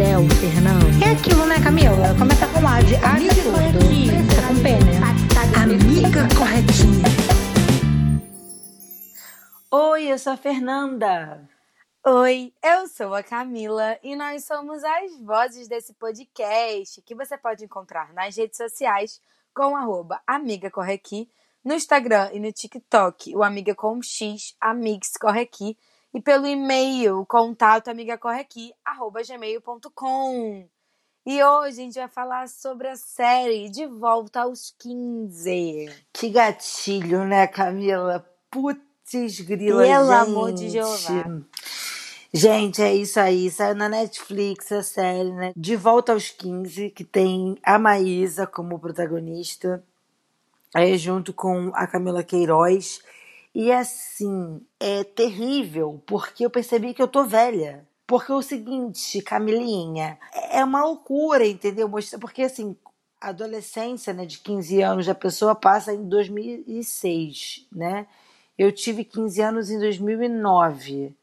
céu, Fernando. É aquilo, né, Camila? Começa com A de amiga tudo. Tá com P, né? Amiga corretinha. Oi, eu sou a Fernanda. Oi, eu sou a Camila e nós somos as vozes desse podcast que você pode encontrar nas redes sociais com arroba Amiga Corre Aqui, no Instagram e no TikTok, o Amiga com X, Amix Corre Aqui, e pelo e-mail, contato gmail.com. E hoje a gente vai falar sobre a série De Volta aos 15. Que gatilho, né, Camila? Putz, grila, Pelo gente. amor de Jeová. Gente, é isso aí. Saiu na Netflix a série, né? De Volta aos 15, que tem a Maísa como protagonista. Aí junto com a Camila Queiroz. E assim, é terrível, porque eu percebi que eu tô velha. Porque é o seguinte, Camilinha, é uma loucura, entendeu? Porque assim, a adolescência, né, de 15 anos, a pessoa passa em 2006, né? Eu tive 15 anos em 2009.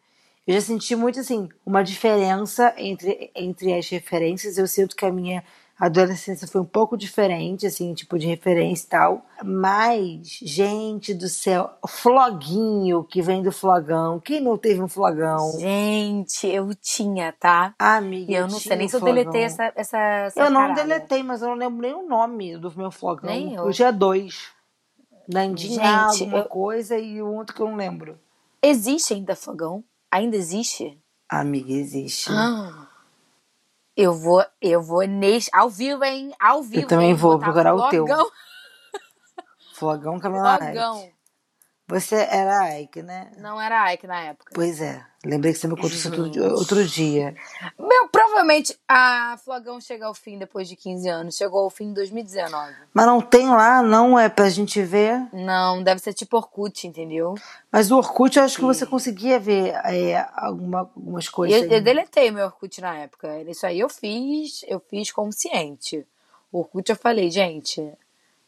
Eu já senti muito assim uma diferença entre, entre as referências. Eu sinto que a minha adolescência foi um pouco diferente, assim, tipo de referência e tal. Mas, gente do céu, floguinho que vem do flogão. Quem não teve um flogão? Gente, eu tinha, tá? Amiga, E eu não tinha sei nem um se eu flogão. deletei essa, essa, essa Eu não parada. deletei, mas eu não lembro nem o nome do meu flogão. Nem eu. Eu tinha dois. Nandinha, Gente, alguma eu- coisa e o outro que eu não lembro. Existe ainda fogão? Ainda existe? Amiga, existe. Ah. Eu vou, eu vou nesse. Ao vivo, hein? Ao vivo. também hein? vou procurar o teu. flogão, Camila Flogão. Você era Ike, né? Não era Ike na época. Pois é. Lembrei que você me contou isso outro, dia. Meu, provavelmente a Flogão chega ao fim depois de 15 anos. Chegou ao fim em 2019. Mas não tem lá, não é pra gente ver. Não, deve ser tipo Orkut, entendeu? Mas o Orkut eu acho que você conseguia ver é, alguma, algumas coisas. eu, eu deletei meu Orkut na época. Isso aí eu fiz, eu fiz consciente. O Orkut eu falei, gente,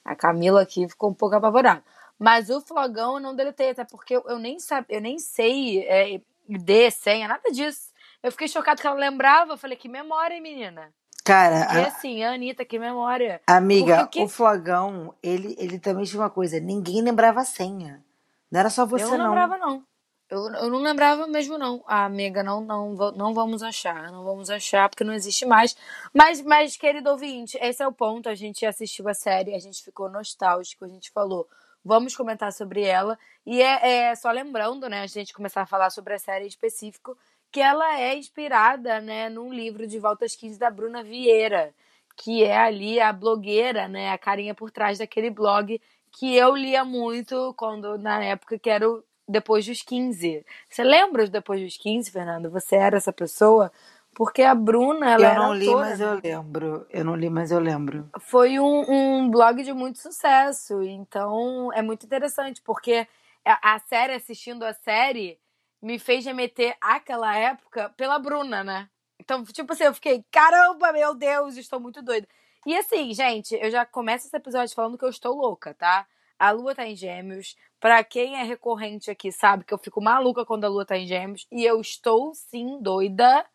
a Camila aqui ficou um pouco apavorada. Mas o Flogão eu não deletei, até porque eu, eu nem sabe, eu nem sei é, ID, senha, nada disso. Eu fiquei chocada que ela lembrava. Eu falei, que memória, menina. Cara, E a- assim, a Anitta, que memória. amiga, Porque o que- Flogão, ele, ele também tinha uma coisa. Ninguém lembrava a senha. Não era só você, eu não não. lembrava, não. Eu, eu não lembrava mesmo, não. Ah, amiga, não, não, não vamos achar. Não vamos achar, porque não existe mais. Mas, mas, querido ouvinte, esse é o ponto. A gente assistiu a série, a gente ficou nostálgico, a gente falou, vamos comentar sobre ela. E é, é só lembrando, né, a gente começar a falar sobre a série em específico, que ela é inspirada, né, num livro de Voltas 15 da Bruna Vieira, que é ali a blogueira, né, a carinha por trás daquele blog que eu lia muito quando na época que era depois dos 15. Você lembra depois dos 15, Fernando? Você era essa pessoa? Porque a Bruna, ela Eu não li, autora, mas né? eu lembro. Eu não li, mas eu lembro. foi um, um blog de muito sucesso. Então é muito interessante, porque a, a série, assistindo a série, me fez remeter àquela época pela Bruna, né? Então, tipo assim, eu fiquei, caramba, meu Deus, estou muito doida. E assim, gente, eu já começo esse episódio falando que eu estou louca, tá? A lua tá em gêmeos. Pra quem é recorrente aqui, sabe que eu fico maluca quando a lua tá em gêmeos. E eu estou, sim, doida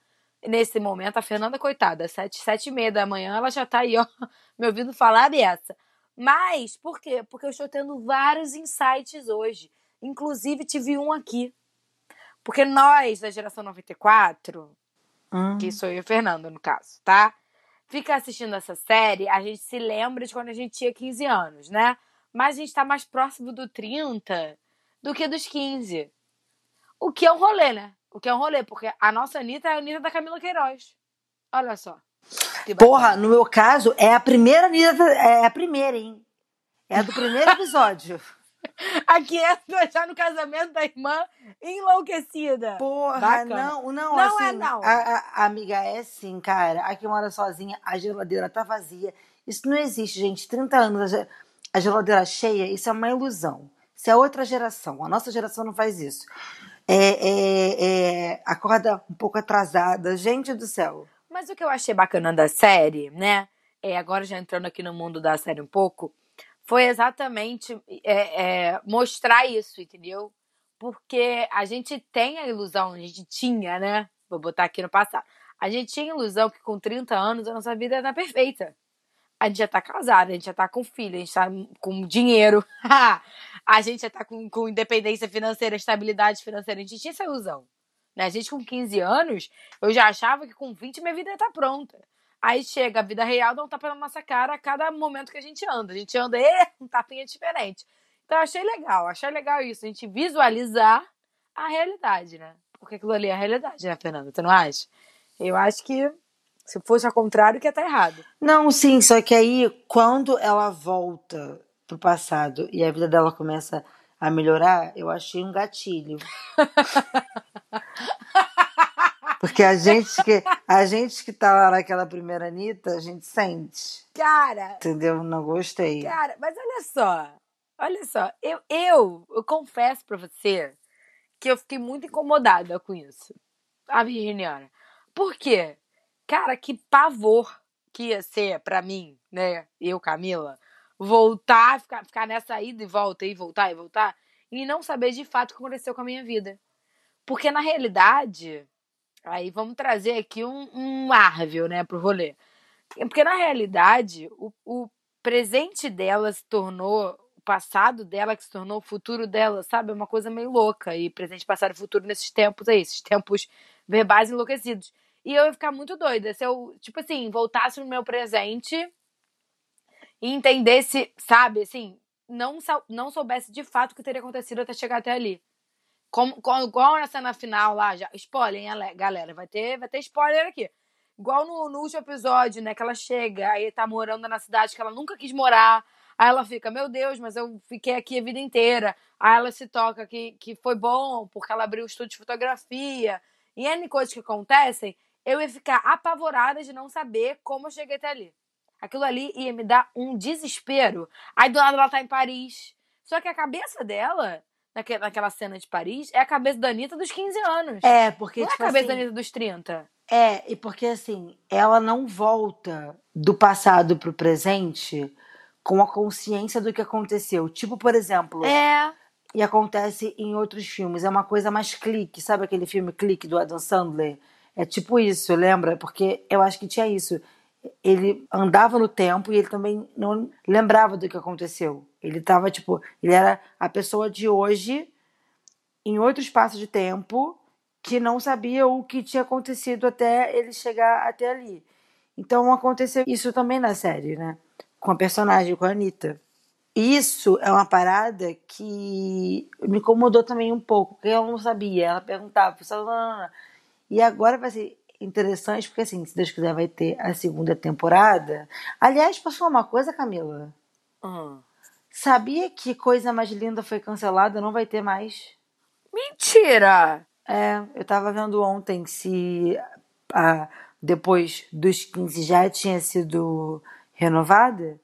nesse momento. A Fernanda, coitada, sete, sete e meia da manhã, ela já tá aí, ó, me ouvindo falar dessa. Mas, por quê? Porque eu estou tendo vários insights hoje. Inclusive, tive um aqui. Porque nós, da geração 94, Hum. que sou eu e o Fernando, no caso, tá? Fica assistindo essa série, a gente se lembra de quando a gente tinha 15 anos, né? Mas a gente tá mais próximo do 30 do que dos 15. O que é um rolê, né? O que é um rolê, porque a nossa Anitta é a Anitta da Camila Queiroz. Olha só. Porra, no meu caso, é a primeira Anitta. É a primeira, hein? É a do primeiro episódio. A Kiestra já no casamento da irmã enlouquecida. Porra, Bacana. não, não, Não assim, é não. A, a- a amiga é sim, cara. Aqui mora sozinha, a geladeira tá vazia. Isso não existe, gente. 30 anos, a geladeira cheia, isso é uma ilusão. Isso é outra geração. A nossa geração não faz isso. É, é, é, acorda um pouco atrasada. Gente do céu. Mas o que eu achei bacana da série, né? É, agora já entrando aqui no mundo da série um pouco, foi exatamente é, é, mostrar isso, entendeu? Porque a gente tem a ilusão, a gente tinha, né? Vou botar aqui no passado. A gente tinha a ilusão que com 30 anos a nossa vida era perfeita. A gente já tá casada, a gente já tá com filho, a gente tá com dinheiro, a gente já tá com, com independência financeira, estabilidade financeira. A gente tinha essa ilusão. Né? A gente com 15 anos, eu já achava que com 20 minha vida ia estar pronta. Aí chega a vida real, dá um tapa na nossa cara a cada momento que a gente anda. A gente anda, e um tapinha diferente. Então achei legal, achei legal isso, a gente visualizar a realidade, né? Porque aquilo ali é a realidade, né, Fernanda? Você não acha? Eu acho que se fosse ao contrário, que ia estar errado. Não, sim, só que aí, quando ela volta pro passado e a vida dela começa a melhorar, eu achei um gatilho. Porque a gente que, a gente que tá lá naquela primeira Anitta, a gente sente. Cara, Entendeu? Não gostei. Cara, mas olha só. Olha só. Eu, eu, eu confesso pra você que eu fiquei muito incomodada com isso. A Virginiana. Por quê? Cara, que pavor que ia ser pra mim, né? Eu, Camila, voltar, ficar, ficar nessa ida e volta, e voltar e voltar, e não saber de fato o que aconteceu com a minha vida. Porque na realidade, aí vamos trazer aqui um, um Marvel, né, pro rolê. Porque na realidade, o, o presente dela se tornou o passado dela que se tornou o futuro dela, sabe? É uma coisa meio louca. E presente, passado e futuro nesses tempos aí, esses tempos verbais enlouquecidos. E eu ia ficar muito doida se eu, tipo assim, voltasse no meu presente e entendesse, sabe, assim, não, não soubesse de fato o que teria acontecido até chegar até ali. Como, como, igual na cena final lá, já. Spoiler, hein, ale- galera? Vai ter, vai ter spoiler aqui. Igual no, no último episódio, né? Que ela chega, aí tá morando na cidade que ela nunca quis morar. Aí ela fica, meu Deus, mas eu fiquei aqui a vida inteira. Aí ela se toca que, que foi bom, porque ela abriu um estúdio de fotografia. E N coisas que acontecem, eu ia ficar apavorada de não saber como eu cheguei até ali. Aquilo ali ia me dar um desespero. Aí do lado ela tá em Paris. Só que a cabeça dela, naque- naquela cena de Paris, é a cabeça da Anitta dos 15 anos. É, porque, não é a tipo cabeça assim, da Anitta dos 30. É, e porque assim, ela não volta do passado pro presente com a consciência do que aconteceu. Tipo, por exemplo, É. e acontece em outros filmes, é uma coisa mais clique, sabe aquele filme Clique do Adam Sandler? É tipo isso, lembra? Porque eu acho que tinha isso. Ele andava no tempo e ele também não lembrava do que aconteceu. Ele tava, tipo, ele era a pessoa de hoje em outro espaço de tempo que não sabia o que tinha acontecido até ele chegar até ali. Então aconteceu isso também na série, né? Com a personagem, com a Anitta. Isso é uma parada que me incomodou também um pouco, porque eu não sabia. Ela perguntava. E agora vai ser interessante, porque assim, se Deus quiser, vai ter a segunda temporada. Aliás, falar uma coisa, Camila? Hum. Sabia que Coisa Mais Linda foi cancelada? Não vai ter mais. Mentira! É, eu tava vendo ontem se a, depois dos 15 já tinha sido renovada.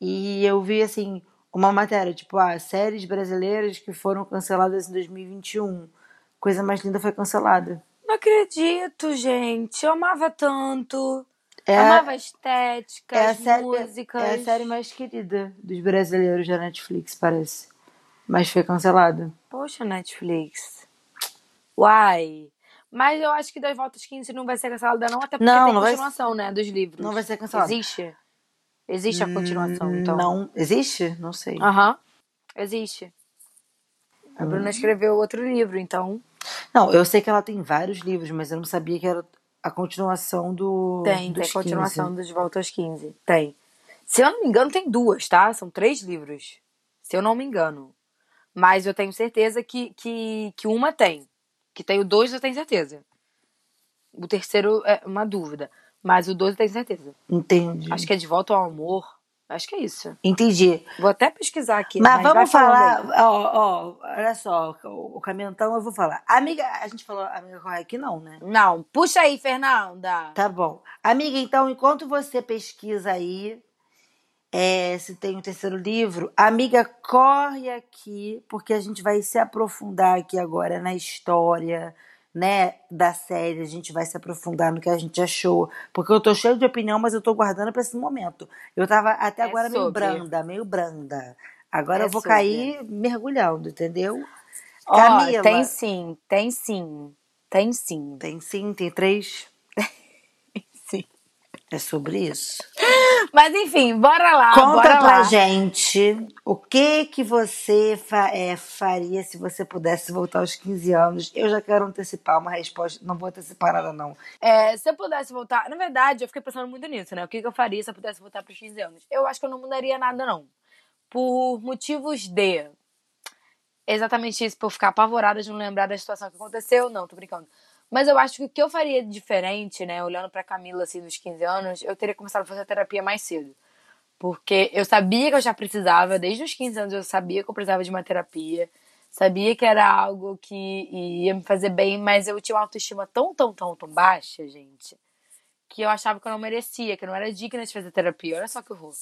E eu vi, assim, uma matéria, tipo, ah, séries brasileiras que foram canceladas em 2021. Coisa Mais Linda foi cancelada. Não acredito, gente. Eu amava tanto. É, amava a estética, é a as série, músicas. é a série mais querida dos brasileiros da Netflix, parece. Mas foi cancelada. Poxa, Netflix. Uai. Mas eu acho que das voltas 15 não vai ser cancelada, não, até porque Não, tem não vai- continuação, né? Dos livros. Não vai ser cancelada. Existe? Existe a continuação, então. Não. Existe? Não sei. Aham. Existe. A Hum. Bruna escreveu outro livro, então. Não, eu sei que ela tem vários livros, mas eu não sabia que era a continuação do. Tem, tem continuação 15. dos Volta aos 15. Tem. Se eu não me engano, tem duas, tá? São três livros. Se eu não me engano. Mas eu tenho certeza que, que, que uma tem. Que tem o dois, eu tenho certeza. O terceiro é uma dúvida. Mas o dois eu tenho certeza. Entendi. Acho que é De Volta ao Amor. Acho que é isso. Entendi. Vou até pesquisar aqui. Mas, vai vamos falando falar, ó, ó, olha só, o, o caminho então eu vou falar. Amiga, a gente falou amiga corre aqui não, né? Não, puxa aí, Fernanda. Tá bom. Amiga, então, enquanto você pesquisa aí é, se tem um terceiro livro, amiga, corre aqui, porque a gente vai se aprofundar aqui agora na história, né, da série. A gente vai se aprofundar no que a gente achou. Porque eu tô cheio de opinião, mas eu tô guardando pra esse momento. Eu tava até É agora meio branda, meio branda. Agora É eu vou sobre. cair mergulhando, entendeu? Ó, Camila. tem sim, tem sim. Tem sim. Tem sim, tem três. sim. É sobre isso. Mas enfim, bora lá. Conta bora pra lá. gente o que que você fa- é, faria se você pudesse voltar aos 15 anos. Eu já quero antecipar uma resposta. Não vou antecipar nada, não. É, se eu pudesse voltar. Na verdade, eu fiquei pensando muito nisso, né? O que, que eu faria se eu pudesse voltar para os 15 anos? Eu acho que eu não mudaria nada, não. Por motivos de. Exatamente isso, por ficar apavorada de não lembrar da situação que aconteceu. Não, tô brincando. Mas eu acho que o que eu faria diferente, né? Olhando pra Camila, assim, dos 15 anos, eu teria começado a fazer terapia mais cedo. Porque eu sabia que eu já precisava, desde os 15 anos eu sabia que eu precisava de uma terapia. Sabia que era algo que ia me fazer bem, mas eu tinha uma autoestima tão, tão, tão, tão baixa, gente, que eu achava que eu não merecia, que eu não era digna de fazer terapia. Olha só que horror.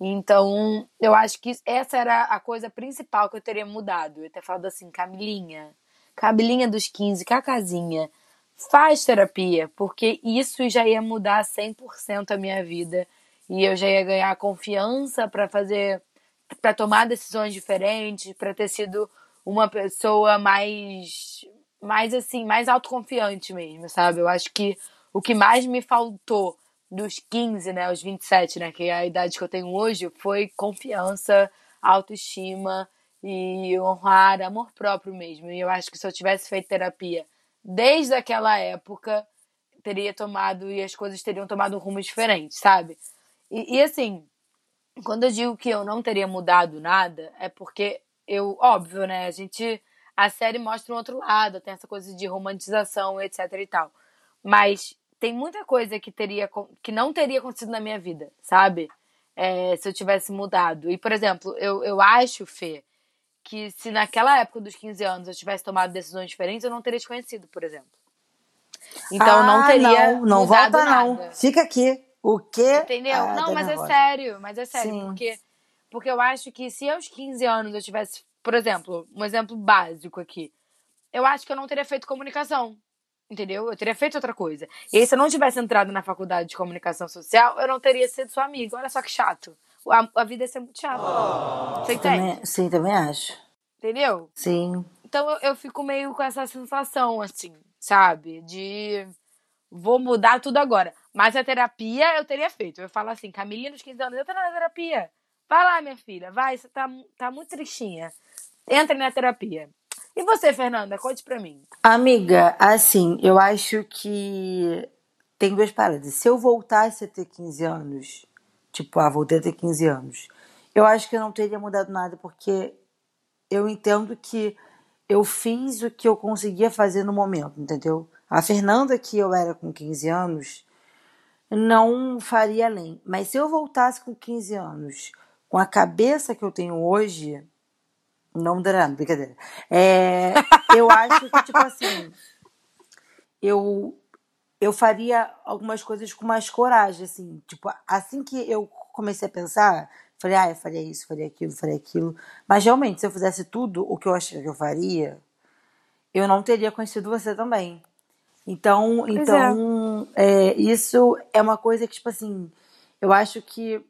Então, eu acho que essa era a coisa principal que eu teria mudado. Eu ter falado assim, Camilinha, Camilinha dos 15, Cacazinha, faz terapia, porque isso já ia mudar 100% a minha vida e eu já ia ganhar confiança para fazer, para tomar decisões diferentes, para ter sido uma pessoa mais, mais assim, mais autoconfiante mesmo, sabe? Eu acho que o que mais me faltou dos 15, né, aos 27, né, que é a idade que eu tenho hoje, foi confiança, autoestima e honrar, amor próprio mesmo. E eu acho que se eu tivesse feito terapia desde aquela época, teria tomado e as coisas teriam tomado um rumo diferente, sabe? E, e assim, quando eu digo que eu não teria mudado nada, é porque eu, óbvio, né, a gente a série mostra um outro lado, tem essa coisa de romantização, etc e tal. Mas tem muita coisa que teria que não teria acontecido na minha vida, sabe? É, se eu tivesse mudado. E, por exemplo, eu, eu acho, Fê, que se naquela época dos 15 anos eu tivesse tomado decisões diferentes, eu não teria te conhecido, por exemplo. Então eu não Ah, teria Não, não volta, nada. não. Fica aqui. O quê? Entendeu? Ah, não, mas é sério, mas é sério, Sim. porque porque eu acho que se aos 15 anos eu tivesse, por exemplo, um exemplo básico aqui, eu acho que eu não teria feito comunicação. Entendeu? Eu teria feito outra coisa. E aí, se eu não tivesse entrado na faculdade de comunicação social, eu não teria sido sua amiga. Olha só que chato. A, a vida ia ser muito chata. Você entende? Também, sim, também acho. Entendeu? Sim. Então eu, eu fico meio com essa sensação, assim, sabe? De vou mudar tudo agora. Mas a terapia eu teria feito. Eu falo assim, Camilinha dos 15 anos, entra na terapia. Vai lá, minha filha, vai, você tá, tá muito tristinha. Entra na terapia. E você, Fernanda, conte pra mim. Amiga, assim, eu acho que tem duas paradas. Se eu voltasse a ter 15 anos, tipo, ah, voltei a ter 15 anos, eu acho que eu não teria mudado nada, porque eu entendo que eu fiz o que eu conseguia fazer no momento, entendeu? A Fernanda que eu era com 15 anos não faria além. Mas se eu voltasse com 15 anos, com a cabeça que eu tenho hoje, não dará, brincadeira. É, eu acho que, tipo assim, eu, eu faria algumas coisas com mais coragem, assim. Tipo, assim que eu comecei a pensar, falei, ah, eu faria isso, faria aquilo, faria aquilo. Mas realmente, se eu fizesse tudo o que eu achei que eu faria, eu não teria conhecido você também. Então, Pois é. então é, isso é uma coisa que, tipo assim, eu acho que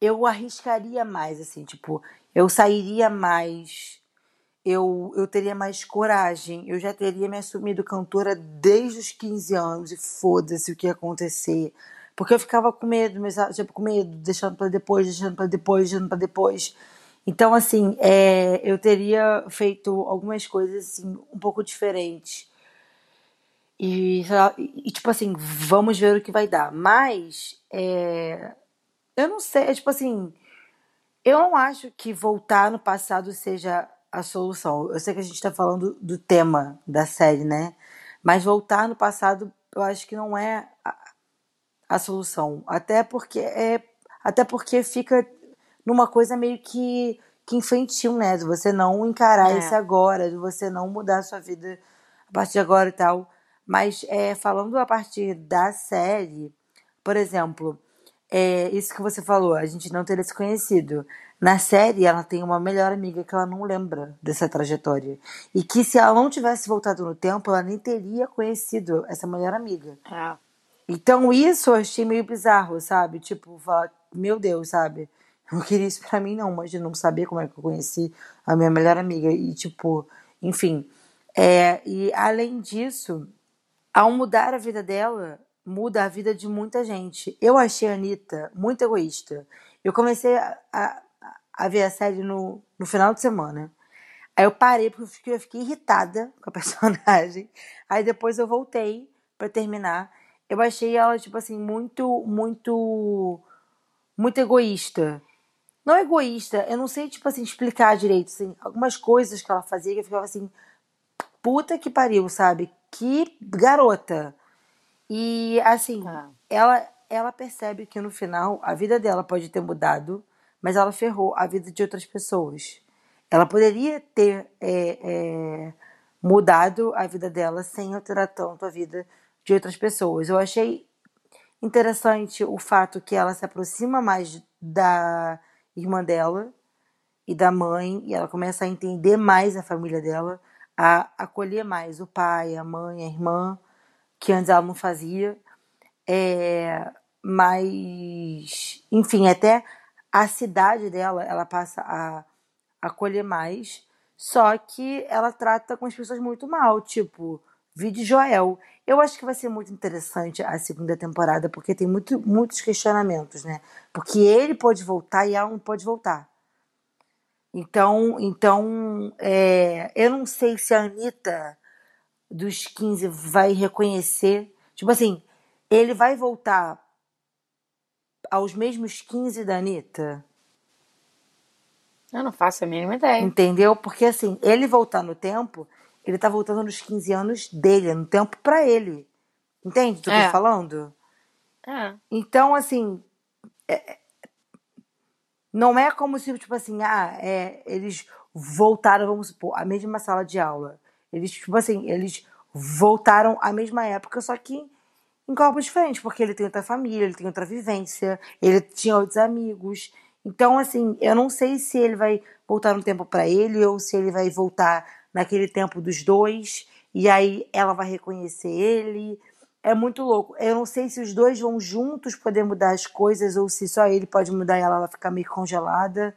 eu arriscaria mais, assim, tipo, eu sairia mais, eu, eu teria mais coragem, eu já teria me assumido cantora desde os 15 anos e foda-se o que ia acontecer. Porque eu ficava com medo, mas, tipo, com medo, deixando pra depois, deixando pra depois, deixando pra depois. Então, assim, é, eu teria feito algumas coisas, assim, um pouco diferentes. E, e, tipo assim, vamos ver o que vai dar. Mas, é, eu não sei, é tipo assim, eu não acho que voltar no passado seja a solução. Eu sei que a gente tá falando do tema da série, né? Mas voltar no passado, eu acho que não é a, a solução. Até porque é, Até porque fica numa coisa meio que, que infantil, né? De você não encarar É. esse agora, de você não mudar a sua vida a partir de agora e tal. Mas é, falando a partir da série, por exemplo, é, isso que você falou, a gente não teria se conhecido. Na série, ela tem uma melhor amiga que ela não lembra dessa trajetória. E que se ela não tivesse voltado no tempo, ela nem teria conhecido essa melhor amiga. É. Então isso eu achei meio bizarro, sabe? Tipo, falar, meu Deus, sabe? Eu não queria isso pra mim, não, mas de não saber como é que eu conheci a minha melhor amiga. E, tipo, enfim. É, e além disso, ao mudar a vida dela, muda a vida de muita gente. Eu achei a Anitta muito egoísta. Eu comecei a, a, a ver a série no, no final de semana. Aí eu parei porque eu fiquei, eu fiquei irritada com a personagem. Aí depois eu voltei pra terminar. Eu achei ela, tipo assim, muito, muito, muito egoísta. Não egoísta, eu não sei, tipo assim, explicar direito, assim, algumas coisas que ela fazia que eu ficava assim, puta que pariu, sabe? Que garota. E, assim, É. ela, ela percebe que no final a vida dela pode ter mudado, mas ela ferrou a vida de outras pessoas. Ela poderia ter é, é, mudado a vida dela sem alterar tanto a vida de outras pessoas. Eu achei interessante o fato que ela se aproxima mais da irmã dela e da mãe, e ela começa a entender mais a família dela, a acolher mais o pai, a mãe, a irmã, que antes ela não fazia. É, mas, enfim, até a cidade dela, ela passa a acolher mais, só que ela trata com as pessoas muito mal, tipo, Vide Joel. Eu acho que vai ser muito interessante a segunda temporada, porque tem muito, muitos questionamentos, né? Porque ele pode voltar e ela não pode voltar. Então, então é, eu não sei se a Anitta dos 15 vai reconhecer. Tipo assim, ele vai voltar aos mesmos 15 da Anitta? Eu não faço a mínima ideia. Entendeu? Porque assim, ele voltar no tempo, ele tá voltando nos 15 anos dele, no tempo pra ele. Entende o que eu É. tô falando? É. Então, assim, é- não é como se, tipo assim, ah, é, eles voltaram, vamos supor, à mesma sala de aula. Eles, tipo assim, eles voltaram à mesma época, só que em corpos diferentes, porque ele tem outra família, ele tem outra vivência, ele tinha outros amigos. Então, assim, eu não sei se ele vai voltar no tempo pra ele ou se ele vai voltar naquele tempo dos dois e aí ela vai reconhecer ele. É muito louco. Eu não sei se os dois vão juntos poder mudar as coisas ou se só ele pode mudar e ela vai ficar meio congelada.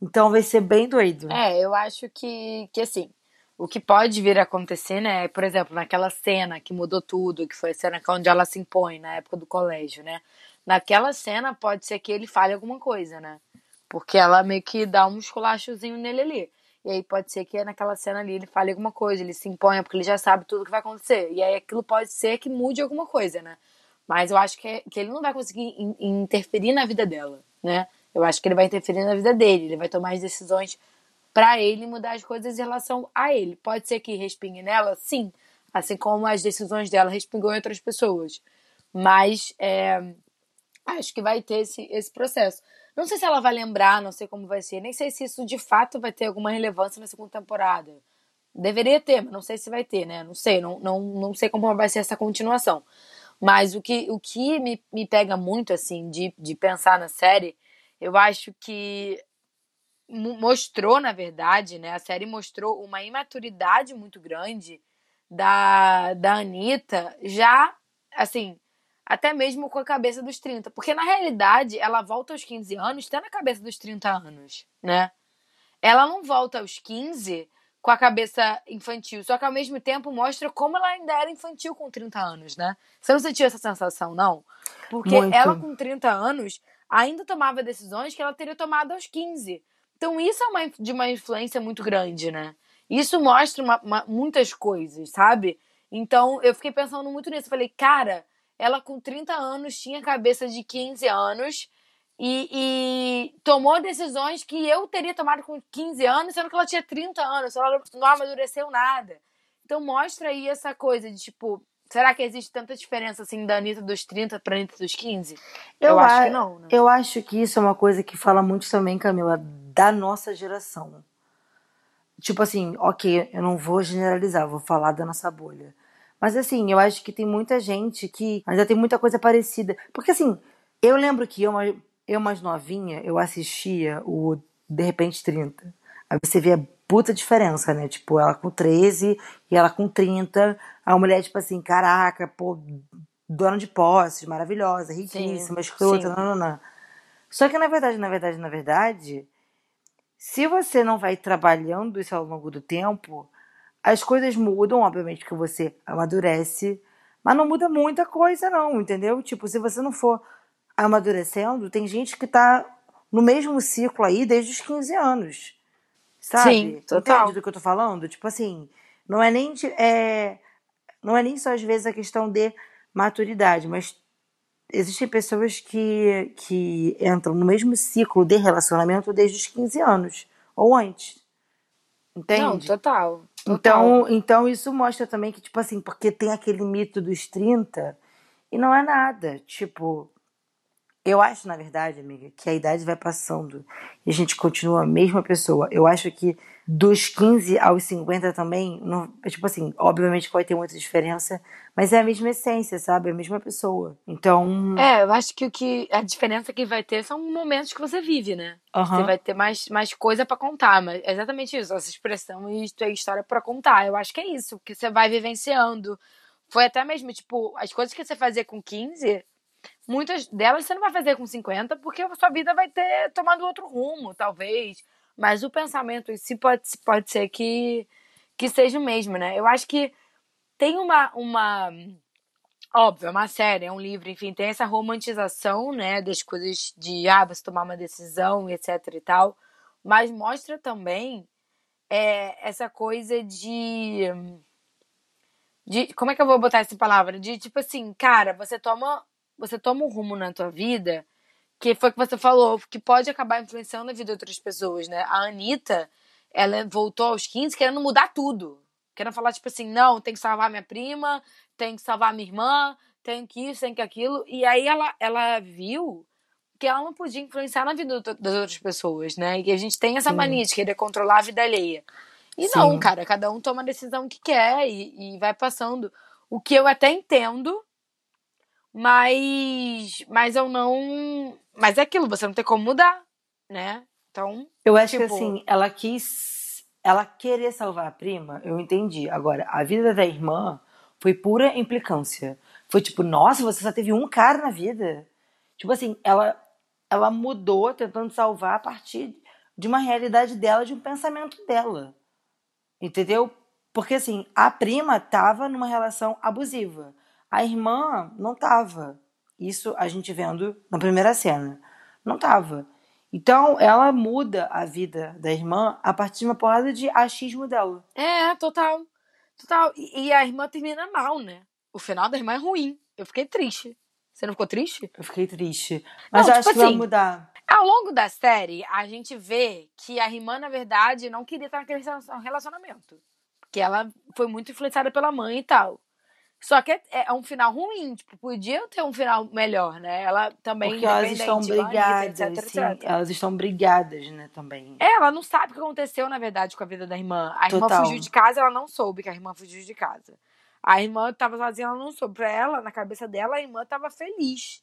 Então vai ser bem doido. É, eu acho que, que assim, o que pode vir a acontecer, né? Por exemplo, naquela cena que mudou tudo, que foi a cena onde ela se impõe na época do colégio, né? Naquela cena pode ser que ele fale alguma coisa, né? Porque ela meio que dá um esculachozinho nele ali. E aí pode ser que naquela cena ali ele fale alguma coisa, ele se imponha, porque ele já sabe tudo que vai acontecer. E aí aquilo pode ser que mude alguma coisa, né? Mas eu acho que, que ele não vai conseguir in- interferir na vida dela, né? Eu acho que ele vai interferir na vida dele, ele vai tomar as decisões pra ele mudar as coisas em relação a ele. Pode ser que respingue nela, sim, assim como as decisões dela respingam em outras pessoas. Mas é, acho que vai ter esse, esse processo. Não sei se ela vai lembrar, não sei como vai ser, nem sei se isso de fato vai ter alguma relevância na segunda temporada. Deveria ter, mas não sei se vai ter, né? Não sei, não, não, não sei como vai ser essa continuação. Mas o que, o que me, me pega muito, assim, de, de pensar na série, eu acho que mostrou, na verdade, né? A série mostrou uma imaturidade muito grande da, da Anitta, já, assim, até mesmo com a cabeça dos 30. Porque, na realidade, ela volta aos 15 anos tendo a cabeça dos 30 anos, né? Ela não volta aos 15 com a cabeça infantil, só que ao mesmo tempo mostra como ela ainda era infantil com 30 anos, né? Você não sentiu essa sensação, não? Porque Muito. ela com 30 anos ainda tomava decisões que ela teria tomado aos 15. Então isso é uma, de uma influência muito grande, né? Isso mostra uma- uma- muitas coisas, sabe? Então eu fiquei pensando muito nisso. Eu falei, cara, ela com 30 anos tinha cabeça de 15 anos e, e tomou decisões que eu teria tomado com 15 anos, sendo que ela tinha 30 anos, ela não amadureceu nada. Então mostra aí essa coisa de tipo, Será que existe tanta diferença assim da Anitta dos 30 pra Anitta dos 15? Eu, Eu acho a- que não, né? Eu acho que isso é uma coisa que fala muito também, Camila, da nossa geração. Tipo assim, ok, eu não vou generalizar, vou falar da nossa bolha. Mas assim, eu acho que tem muita gente que ainda tem muita coisa parecida. Porque assim, eu lembro que eu, mais- eu mais novinha, eu assistia o De Repente 30. Aí você vê a puta diferença, né? Tipo, ela com 13 e ela com 30. A mulher, tipo assim, caraca, pô, dona de posses, maravilhosa, riquíssima, escrota, sim. não, não, não. Só que na verdade, na verdade, na verdade, se você não vai trabalhando isso ao longo do tempo, as coisas mudam, obviamente, que você amadurece, mas não muda muita coisa, não, entendeu? Tipo, se você não for amadurecendo, tem gente que tá no mesmo ciclo aí desde os 15 anos. Sabe? Sim, total. Entende do que eu tô falando? Tipo assim, não é nem é, não é nem só às vezes a questão de maturidade, mas existem pessoas que, que entram no mesmo ciclo de relacionamento desde os 15 anos ou antes. Entende? Não, total. total. Então, então isso mostra também que, tipo assim, porque tem aquele mito dos 30 e não é nada. Tipo, eu acho, na verdade, amiga, que a idade vai passando e a gente continua a mesma pessoa. Eu acho que dos 15 aos 50 também, não, é tipo assim, obviamente vai ter muita diferença, mas é a mesma essência, sabe? É a mesma pessoa. Então, É, eu acho que o que a diferença que vai ter são momentos que você vive, né? aham. Você vai ter mais, mais coisa pra contar, mas é exatamente isso, essa expressão e tem história pra contar. Eu acho que é isso, que você vai vivenciando. Foi até mesmo, tipo, as coisas que você fazia com 15, muitas delas você não vai fazer com 50, porque a sua vida vai ter tomado outro rumo, talvez. Mas o pensamento em si pode, pode ser que, que seja o mesmo, né? Eu acho que tem uma, uma óbvio, é uma série, é um livro, enfim, tem essa romantização, né, das coisas de, ah, você tomar uma decisão, etc e tal, mas mostra também é, essa coisa de, de, como é que eu vou botar essa palavra? De, tipo assim, cara, você toma, você toma um rumo na tua vida que foi o que você falou, que pode acabar influenciando a vida de outras pessoas, né? A Anitta, ela voltou aos 15 querendo mudar tudo. Querendo falar, tipo assim, não, tem que salvar minha prima, tem que salvar minha irmã, tem que isso, tem que aquilo. E aí ela, ela viu que ela não podia influenciar na vida das outras pessoas, né? E a gente tem essa Sim. mania de querer controlar a vida alheia. E Sim. não, cara, cada um toma a decisão que quer e, e vai passando. O que eu até entendo, mas, mas eu não. Mas é aquilo, você não tem como mudar, né? Então, Eu acho que Tipo- assim, ela quis. Ela querer salvar a prima, eu entendi. Agora, a vida da irmã foi pura implicância. Foi tipo, nossa, você só teve um cara na vida. Tipo assim, ela, ela mudou tentando salvar a partir de uma realidade dela, de um pensamento dela. Entendeu? Porque assim, a prima tava numa relação abusiva. A irmã não tava. Isso a gente vendo na primeira cena. Não tava. Então, ela muda a vida da irmã a partir de uma porrada de achismo dela. é, total. Total. E, e a irmã termina mal, né? O final da irmã é ruim. Eu fiquei triste. Você não ficou triste? Eu fiquei triste. Mas Não, eu tipo acho que vai assim, mudar. Ao longo da série, a gente vê que a irmã, na verdade, não queria estar naquele relacionamento. Porque ela foi muito influenciada pela mãe e tal. Só que é, é um final ruim, tipo, podia ter um final melhor, né? Ela também Porque elas estão brigadas. etc, sim, etc. elas estão brigadas, né, também. É, ela não sabe o que aconteceu, na verdade, com a vida da irmã. A irmã Total. fugiu de casa, ela não soube que a irmã fugiu de casa. A irmã tava sozinha, ela não soube. Pra ela, na cabeça dela, a irmã tava feliz.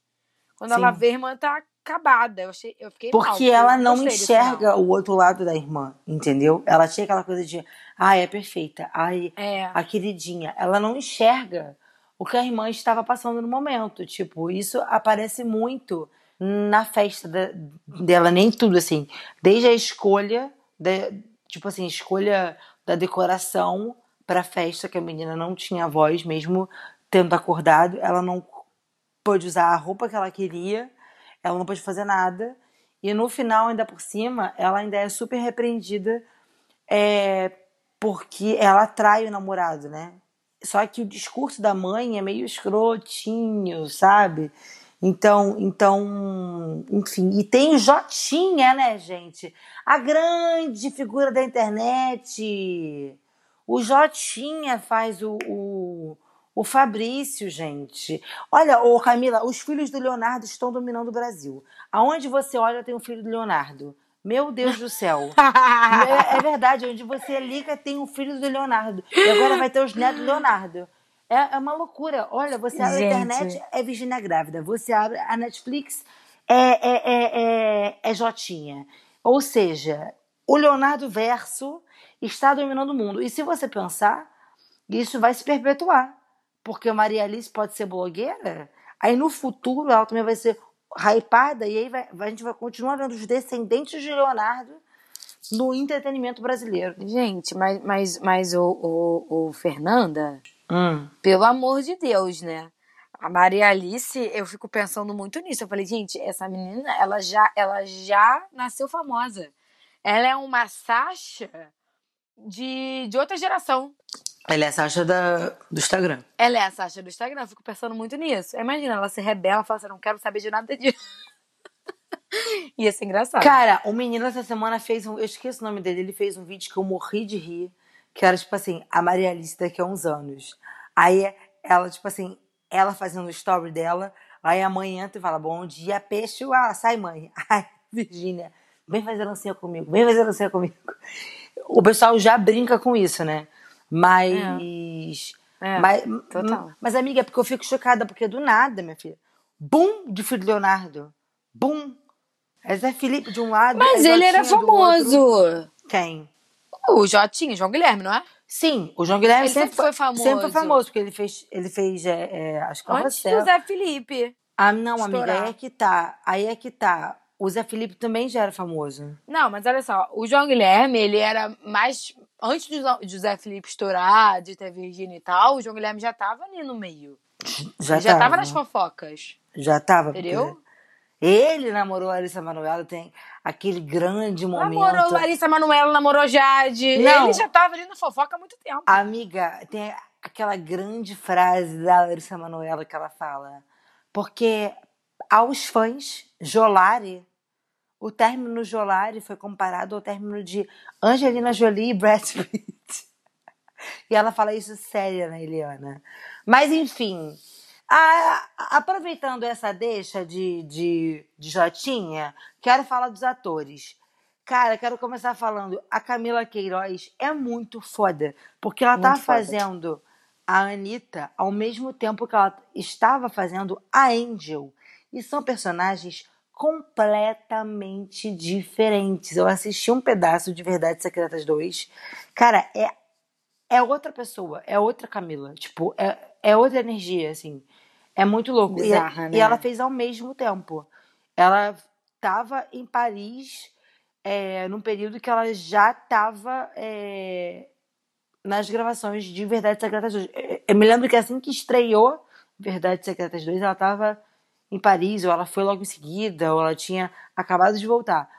Quando Sim. ela vê, a irmã tá acabada. Eu, achei, eu fiquei mal, Porque eu ela não enxerga o outro lado da irmã, entendeu? Ela tinha aquela coisa de, ai, é perfeita, ai, É. a queridinha. Ela não enxerga o que a irmã estava passando no momento. Tipo, isso aparece muito na festa da- dela, nem tudo assim. Desde a escolha, da- tipo assim, escolha da decoração pra festa, que a menina não tinha voz, mesmo tendo acordado, ela não pôde usar a roupa que ela queria, ela não pôde fazer nada. E no final, ainda por cima, ela ainda é super repreendida é, porque ela trai o namorado, né? Só que o discurso da mãe é meio escrotinho, sabe? Então, então, enfim, e tem o Jotinha, né, gente? A grande figura da internet. O Jotinha faz o, o, O Fabrício, gente. Olha, ô Camila, os filhos do Leonardo estão dominando o Brasil. Aonde você olha tem um filho do Leonardo. Meu Deus do céu. é, é verdade, onde você liga tem um filho do Leonardo. E agora vai ter os netos do Leonardo. É, é uma loucura. Olha, você abre Gente. a internet, é Virgínia grávida. Você abre a Netflix, é, é, é, é, é Jotinha. Ou seja, o Leonardo Verso está dominando o mundo. E se você pensar, isso vai se perpetuar. Porque a Maria Alice pode ser blogueira, aí no futuro ela também vai ser hypada, e aí vai- a gente vai continuar vendo os descendentes de Leonardo no entretenimento brasileiro. Gente, mas, mas, mas o, o, o Fernanda, Hum. pelo amor de Deus, né? A Maria Alice, eu fico pensando muito nisso. Eu falei, gente, essa menina, ela já, ela já nasceu famosa. Ela é uma Sasha de, de outra geração. Ela é a Sasha da, do Instagram. Ela é a Sasha do Instagram, eu fico pensando muito nisso. Imagina, ela se rebela, fala assim, não quero saber de nada disso. Ia ser engraçado. Cara, o menino essa semana fez um. Eu esqueço o nome dele. Ele fez um vídeo que eu morri de rir. Que era tipo assim, a Maria Alice daqui a uns anos. Aí ela, tipo assim, ela fazendo o story dela. Aí a mãe entra e fala: Bom dia, peixe. Ah, sai, mãe. Ai, Virgínia, vem fazer dancinha comigo. Vem fazer dancinha comigo. O pessoal já brinca com isso, né? Mas. É, mas, total. mas, amiga, é porque eu fico chocada, porque do nada, minha filha. Bum de filho do Leonardo. Bum. É Zé Felipe de um lado. Mas é ele era famoso. Quem? O Jotinho, João Guilherme, não é? Sim, o João Guilherme Ele sempre foi famoso. Sempre foi famoso, porque ele fez, ele fez é, é, acho que Antes do Zé Felipe. Ah, não, amiga, aí é que tá. Aí é que tá. O Zé Felipe também já era famoso. Não, mas olha só, o João Guilherme, ele era mais. Antes do Zé- Felipe estourar, de ter Virgínia e tal, o João Guilherme já tava ali no meio. Já, já tava tava nas fofocas. Já tava. porque Entendeu? Ele namorou a Larissa Manoela, tem aquele grande momento. Namorou Larissa Manoela, namorou Jade. Não. Ele já tava ali na fofoca há muito tempo. Amiga, tem aquela grande frase da Larissa Manoela que ela fala. Porque aos fãs, Jolari, o término Jolari foi comparado ao término de Angelina Jolie e Brad Pitt. E ela fala isso séria, né, Eliana? Mas, enfim, a- aproveitando essa deixa de, de, de Jotinha, quero falar dos atores. Cara, quero começar falando. A Camila Queiroz é muito foda. Porque ela tá Muito foda. fazendo a Anitta ao mesmo tempo que ela estava fazendo a Angel. E são personagens completamente diferentes. Eu assisti um pedaço de Verdades Secretas 2. Cara, é, é outra pessoa. É outra Camila. Tipo, é, é outra energia, assim. É muito louco. E- Bizarra, e, né? ela fez ao mesmo tempo. Ela estava em Paris é, num período que ela já estava nas gravações de Verdades Secretas 2. Eu- Eu me lembro que assim que estreou Verdades Secretas 2, ela estava em Paris, ou ela foi logo em seguida, ou ela tinha acabado de voltar.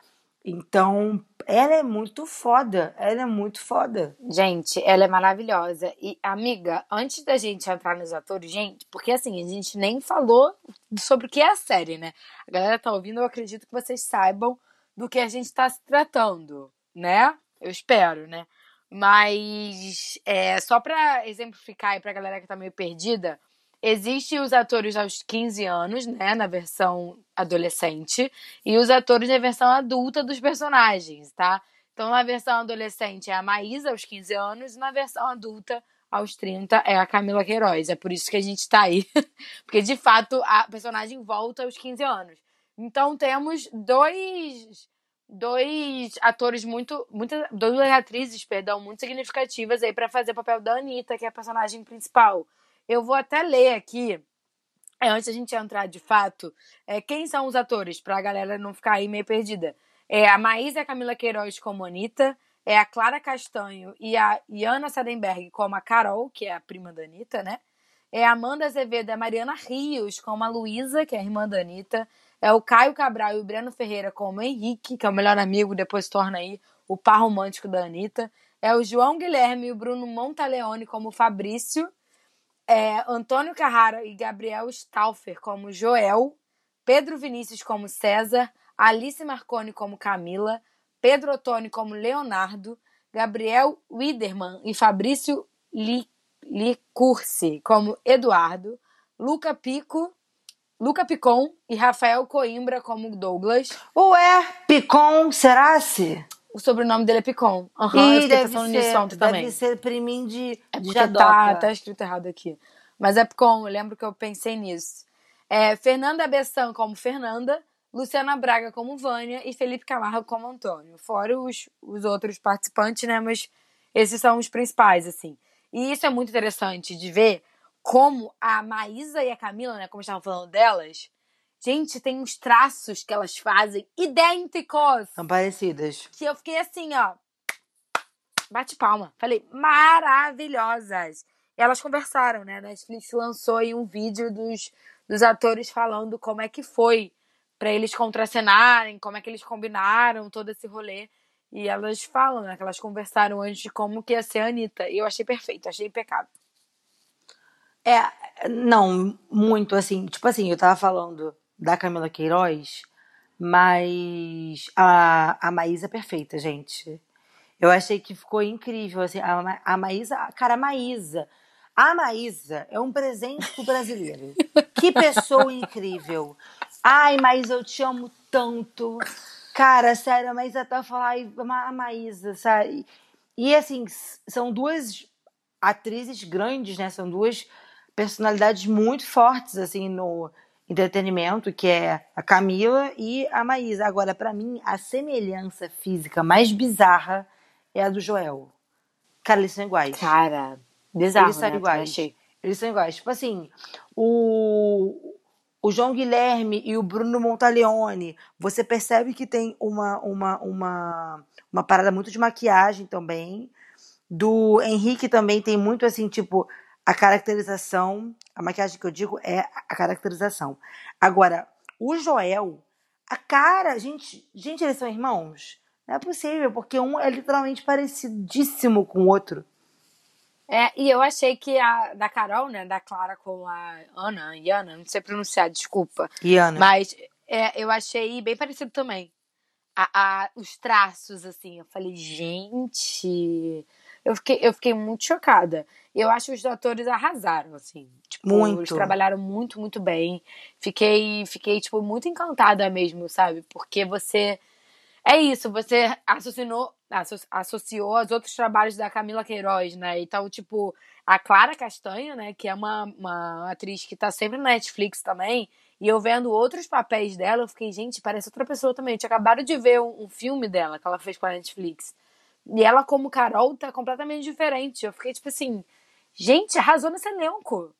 Então, ela é muito foda. Ela é muito foda. Gente, ela é maravilhosa. E, amiga, antes da gente entrar nos atores, gente, porque assim, a gente nem falou sobre o que é a série, né? A galera tá ouvindo, eu acredito que vocês saibam do que a gente tá se tratando, né? Eu espero, né? Mas, é, só pra exemplificar aí pra galera que tá meio perdida, Existem os atores aos 15 anos, né, na versão adolescente, e os atores na versão adulta dos personagens, tá? Então, na versão adolescente é a Maísa, aos 15 anos, e na versão adulta, aos 30, é a Camila Queiroz. É por isso que a gente tá aí. Porque, de fato, a personagem volta aos 15 anos. Então, temos dois, dois atores muito, muitas, duas atrizes, perdão, muito significativas aí para fazer o papel da Anitta, que é a personagem principal. Eu vou até ler aqui, é, antes da gente entrar de fato, é, quem são os atores, pra galera não ficar aí meio perdida. É a Maísa a Camila Queiroz como Anitta, é a Clara Castanho e a Iana Sadenberg como a Carol, que é a prima da Anitta, né? É a Amanda Azevedo e a Mariana Rios como a Luísa, que é a irmã da Anitta. É o Caio Cabral e o Breno Ferreira como o Henrique, que é o melhor amigo, depois torna aí o par romântico da Anitta. É o João Guilherme e o Bruno Montaleone como o Fabrício. É, Antônio Carrara e Gabriel Stauffer como Joel, Pedro Vinícius como César, Alice Marconi como Camila, Pedro Ottoni como Leonardo, Gabriel Widerman e Fabrício Li- Licursi como Eduardo, Luca Pico, Luca Picon e Rafael Coimbra como Douglas. Ué, Picon, será-se? O sobrenome dele é Picon. Uhum, Ih, eu fiquei deve pensando ser, nisso ontem também. deve ser priminho de, É de porque Jadoca. tá, tá escrito errado aqui. Mas é Picon, eu lembro que eu pensei nisso. É, Fernanda Bessan como Fernanda, Luciana Braga como Vânia e Felipe Camargo como Antônio. Fora os, os outros participantes, né? Mas esses são os principais, assim. E isso é muito interessante de ver como a Maísa e a Camila, né? Como estavam falando delas, gente, tem uns traços que elas fazem idênticos São parecidas. que eu fiquei assim, ó. Bate palma. Falei, maravilhosas. Elas conversaram, né? A Netflix lançou aí um vídeo dos, dos atores falando como é que foi pra eles contracenarem, como é que eles combinaram todo esse rolê. E elas falam, né? Que elas conversaram antes de como que ia ser a Anitta. E eu achei perfeito, achei impecável. É, não, muito assim. Tipo assim, eu tava falando da Camila Queiroz, mas a, a Maísa é perfeita, gente. Eu achei que ficou incrível, assim, a, a Maísa, cara, a Maísa, a Maísa é um presente pro brasileiro. Que pessoa incrível. Ai, Maísa, eu te amo tanto. Cara, sério, a Maísa tá falando, a Maísa, sabe? E assim, são duas atrizes grandes, né? São duas personalidades muito fortes, assim, no entretenimento, que é a Camila e a Maísa. Agora, pra mim, a semelhança física mais bizarra é a do Joel. Cara, eles são iguais. Cara, bizarro, Eles são né? iguais. Achei. Eles são iguais. Tipo assim, o, o João Guilherme e o Bruno Montaleone, você percebe que tem uma, uma, uma, uma parada muito de maquiagem também. Do Henrique também tem muito assim, tipo, a caracterização. A maquiagem que eu digo é a caracterização. Agora, o Joel, a cara, gente, gente, eles são irmãos? Não é possível, porque um é literalmente parecidíssimo com o outro. É, e eu achei que a da Carol, né, da Clara com a Ana, Yana, não sei pronunciar, desculpa. E Ana? Mas é, eu achei bem parecido também. A, a- os traços, assim, eu falei, gente. Eu fiquei, eu fiquei muito chocada. Eu acho que os atores arrasaram, assim. Tipo, Muito. Eles trabalharam muito, muito bem. Fiquei, fiquei, tipo, muito encantada mesmo, sabe? Porque você. É isso, você associou, asso- associou aos outros trabalhos da Camila Queiroz, né? Então, tipo, a Clara Castanho, né? Que é uma, uma atriz que tá sempre na Netflix também. E eu vendo outros papéis dela, eu fiquei, gente, parece outra pessoa também. Eu tinha acabado de ver um, um filme dela que ela fez com a Netflix. E ela, como Carol, tá completamente diferente. Eu fiquei, tipo assim, gente, arrasou nesse elenco.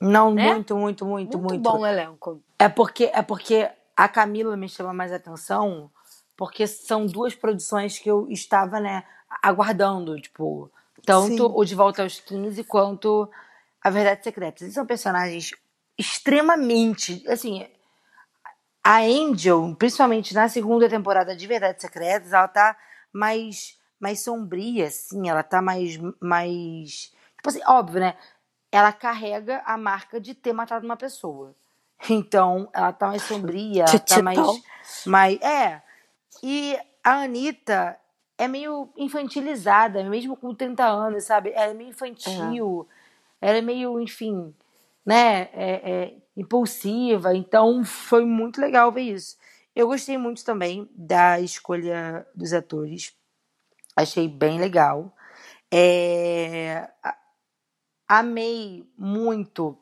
Não, né? muito, muito, muito, Muito, muito. bom o elenco. É porque é porque a Camila me chama mais atenção, porque são duas produções que eu estava, né, aguardando, tipo, tanto Sim. o De Volta aos 15 quanto a Verdade Secreta. Eles são personagens extremamente, assim, a Angel, principalmente na segunda temporada de Verdades Secretas, ela tá mais mais sombria, assim, ela tá mais mais, tipo assim, óbvio, né? Ela carrega a marca de ter matado uma pessoa. Então, ela tá mais sombria, ela tá mais Tchau. mais é. E a Anitta é meio infantilizada, mesmo com 30 anos, sabe? Ela é meio infantil, ela é meio, enfim, né? É, é impulsiva. Então foi muito legal ver isso. Eu gostei muito também da escolha dos atores. Achei bem legal. É, amei muito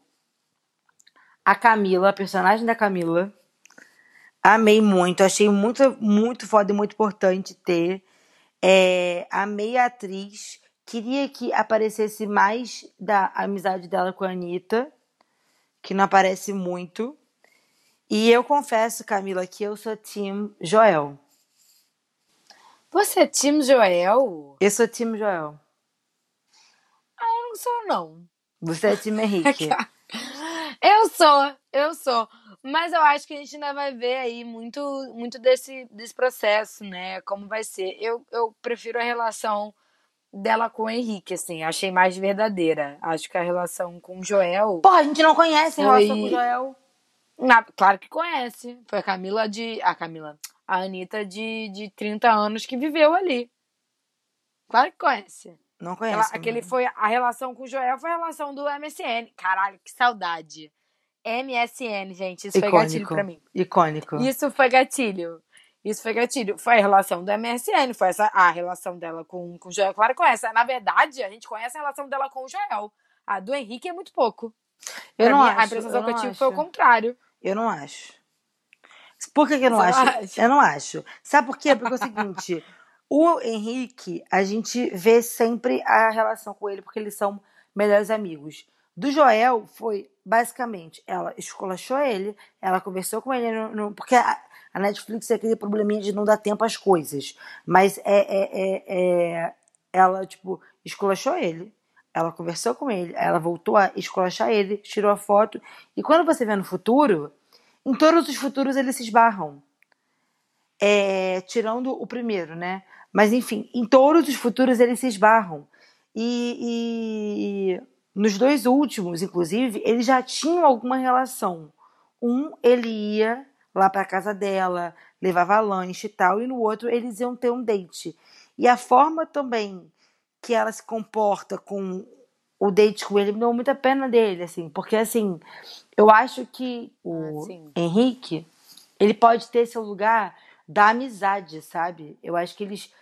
a Camila, a personagem da Camila. Amei muito, achei muito, muito foda e muito importante ter. É, amei a atriz. Queria que aparecesse mais da amizade dela com a Anitta, que não aparece muito. E eu confesso, Camila, que eu sou Team Joel. Você é Tim Joel? Eu sou Team Joel. Eu não sou, não. Você é Team Henrique. Eu sou, eu sou. Mas eu acho que a gente ainda vai ver aí muito, muito desse, desse processo, né? Como vai ser. Eu, eu prefiro a relação dela com o Henrique, assim. Achei mais verdadeira. Acho que a relação com o Joel. Porra, a gente não conhece a Foi- relação com o Joel. Na- claro que conhece. Foi a Camila de. A Camila. A Anitta de, de 30 anos que viveu ali. Claro que conhece. Não Ela- conheço. aquele foi a relação com o Joel foi a relação do MSN. Caralho, que saudade. MSN, gente, isso foi gatilho Icônico. pra mim. Icônico. Isso foi gatilho. Isso foi gatilho. Foi a relação do MSN, foi essa a relação dela com, com o Joel. Claro que conhece. Na verdade, a gente conhece a relação dela com o Joel. A do Henrique é muito pouco. Eu Pra não mim, acho. a impressão que eu tive foi o contrário. Eu não acho. Por que, que eu não Você acho? acha? Eu não acho. Sabe por quê? Porque é o seguinte: o Henrique, a gente vê sempre a relação com ele, porque eles são melhores amigos. Do Joel, foi basicamente: ela esculachou ele, ela conversou com ele, no, no- porque a, a Netflix é aquele probleminha de não dar tempo às coisas. Mas é, é, é, é- ela, tipo, esculachou ele. Ela conversou com ele, ela voltou a esculachar ele, tirou a foto. E quando você vê no futuro, em todos os futuros eles se esbarram. É, tirando o primeiro, né? Mas enfim, em todos os futuros eles se esbarram. E, e nos dois últimos, inclusive, eles já tinham alguma relação. Um, ele ia lá pra casa dela, levava lanche e tal, e no outro eles iam ter um date. E a forma também que ela se comporta com o date com ele me deu muita pena dele, assim, porque assim, eu acho que o Ah. Henrique, ele pode ter seu lugar da amizade, sabe? Eu acho que eles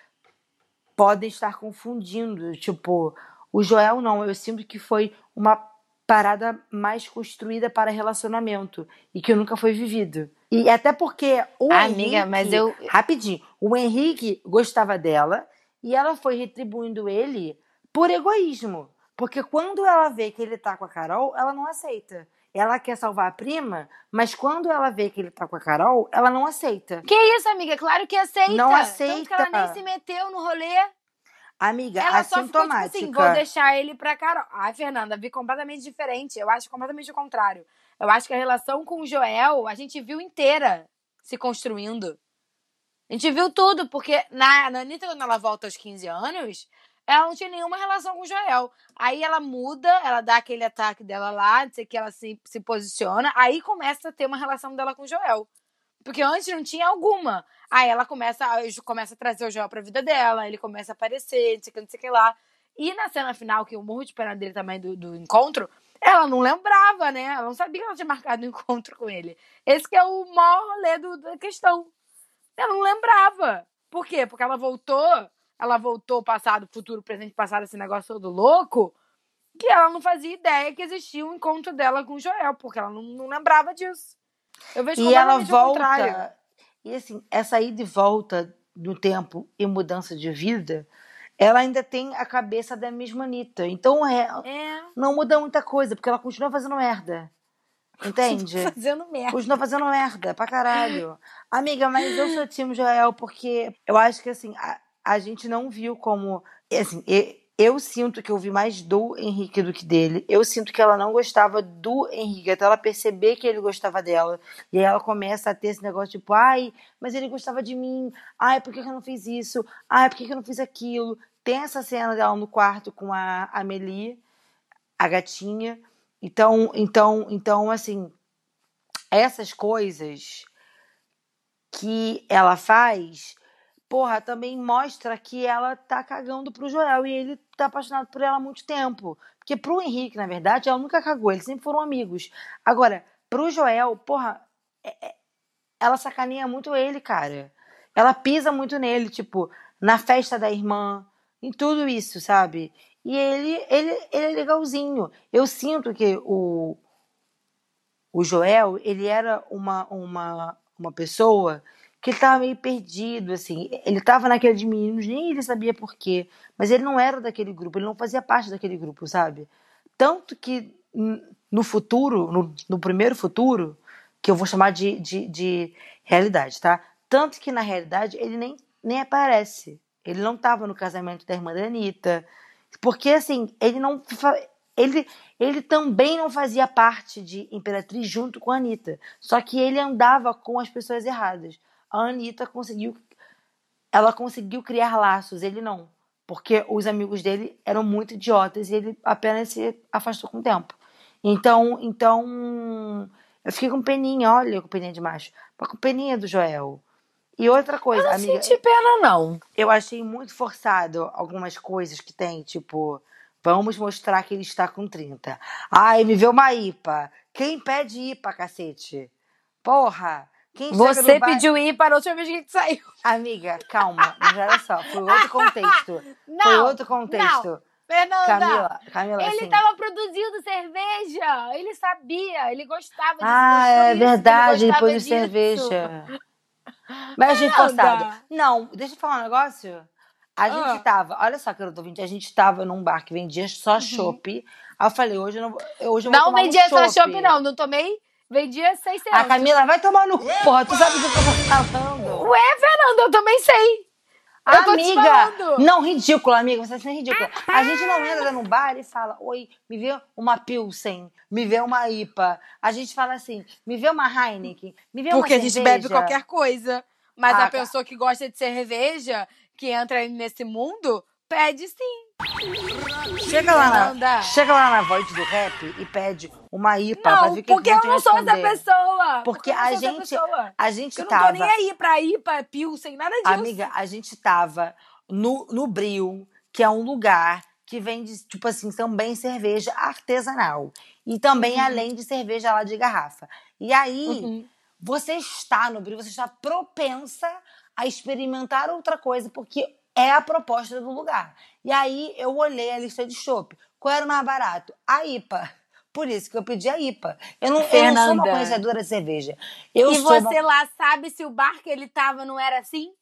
podem estar confundindo, tipo, o Joel não, eu sinto que foi uma parada mais construída para relacionamento e que nunca foi vivido. E até porque o Amiga, Henrique, mas eu- rapidinho, o Henrique gostava dela e ela foi retribuindo ele por egoísmo. Porque quando ela vê que ele tá com a Carol, ela não aceita. Ela quer salvar a prima, mas quando ela vê que ele tá com a Carol, ela não aceita. Que isso, amiga? Claro que aceita. Não Tanto que aceita. ela nem se meteu no rolê. Amiga, Ela só ficou tipo assintomática. assim, vou deixar ele pra Carol. Ai, Fernanda, vi completamente diferente. Eu acho completamente o contrário. Eu acho que a relação com o Joel, a gente viu inteira se construindo. A gente viu tudo, porque na, na Anitta, quando ela volta aos 15 anos, ela não tinha nenhuma relação com Joel. Aí ela muda, ela dá aquele ataque dela lá, não sei que, ela se, se posiciona. Aí começa a ter uma relação dela com Joel. Porque antes não tinha alguma. Aí ela começa, a- começa a trazer o Joel pra vida dela, ele começa a aparecer, não sei que, não sei que lá. E na cena final, que eu morro de pena dele também do, do encontro, ela não lembrava, né? Ela não sabia que ela tinha marcado um encontro com ele. Esse que é o maior rolê do- da questão. Ela não lembrava. Por quê? Porque ela voltou, ela voltou passado, futuro, presente, passado, esse negócio todo louco, que ela não fazia ideia que existia um encontro dela com o Joel, porque ela não, não lembrava disso. Eu vejo E ela contrário. volta. E assim, essa ida e volta no tempo e mudança de vida, ela ainda tem a cabeça da mesma Anitta. Então é, É, não muda muita coisa, porque ela continua fazendo merda. Entende? fazendo merda. Continua fazendo merda pra caralho. Amiga, mas eu sou time Joel porque eu acho que assim, a, a gente não viu como. Assim, eu sinto que eu vi mais do Henrique do que dele. Eu sinto que ela não gostava do Henrique, até ela perceber que ele gostava dela. E aí ela começa a ter esse negócio tipo, ai, mas ele gostava de mim. Ai, por que, eu não fiz isso? Ai, por que eu não fiz aquilo? Tem essa cena dela no quarto com a Amelie, a gatinha. Então, então, então, assim, essas coisas que ela faz, porra, também mostra que ela tá cagando pro Joel e ele tá apaixonado por ela há muito tempo. Porque pro Henrique, na verdade, ela nunca cagou, eles sempre foram amigos. Agora, pro Joel, porra, é- é- ela sacaneia muito ele, cara. Ela pisa muito nele, tipo, na festa da irmã, em tudo isso, sabe? E ele, ele, ele é legalzinho. Eu sinto que o, o Joel, ele era uma, uma, uma pessoa que ele tava meio perdido, assim. Ele tava naquele de meninos, nem ele sabia por quê. Mas ele não era daquele grupo, ele não fazia parte daquele grupo, sabe? Tanto que n- no futuro, no, no primeiro futuro, que eu vou chamar de, de, de realidade, tá? Tanto que na realidade ele nem, nem aparece. Ele não tava no casamento da irmã da Anitta. Porque, assim, ele não. Ele, ele também não fazia parte de Imperatriz junto com a Anitta. Só que ele andava com as pessoas erradas. A Anitta conseguiu. Ela conseguiu criar laços, ele não. Porque os amigos dele eram muito idiotas e ele apenas se afastou com o tempo. Então, então eu fiquei com peninha, olha, com peninha de macho. Mas com peninha do Joel. E outra coisa, Eu não amiga, senti pena, não. eu achei muito forçado algumas coisas que tem, tipo, vamos mostrar que ele está com 30. Ai, me vê uma IPA. Quem pede IPA, cacete? Porra! Quem Você pediu ir para a última vez que a gente saiu. Amiga, calma, mas olha só, foi outro contexto. Não, foi outro contexto. Fernanda, Camila, Camila, ele assim. estava produzindo cerveja. Ele sabia, ele gostava disso. Ah, é verdade, ele gostava disso. cerveja. Mas achei Fernanda. forçado. Não, deixa eu falar um negócio. A gente Ah. tava, olha só, querido ouvinte, a gente tava num bar que vendia só chopp. Aí eu falei, hoje eu não, vou- hoje eu vou Uhum. Não tomar vendia um só chopp, não. Não tomei, vendia 600. A Camila vai tomar no cu, porra, tu sabe do que eu tô falando. Ué, Fernanda, eu também sei. Eu amiga, não, ridícula, amiga, você é ridícula. A gente não entra num bar e fala, oi, me vê uma Pilsen, me vê uma IPA. A gente fala assim, me vê uma Heineken, me vê Porque uma a gente cerveja. bebe qualquer coisa. Mas Ah, a pessoa que gosta de cerveja, que entra nesse mundo, pede sim. Chega lá, na, chega lá na Void do Rap e pede uma IPA pra Não, ver o que porque que eu não sou essa pessoa. Porque não a gente, a gente Eu não tava... tô nem aí pra ir pra Pilsen, nada disso. Amiga, a gente tava no, no Bril, que é um lugar que vende, tipo assim, também cerveja artesanal. E também Uhum. além de cerveja lá de garrafa. E aí, Uhum. você está no Bril, você está propensa a experimentar outra coisa, porque é a proposta do lugar. E aí, eu olhei a lista de chopp. Qual era o mais barato? A IPA. Por isso que eu pedi a IPA. Eu não, eu não sou uma conhecedora de cerveja. Eu e você uma... lá sabe se o bar que ele tava não era assim?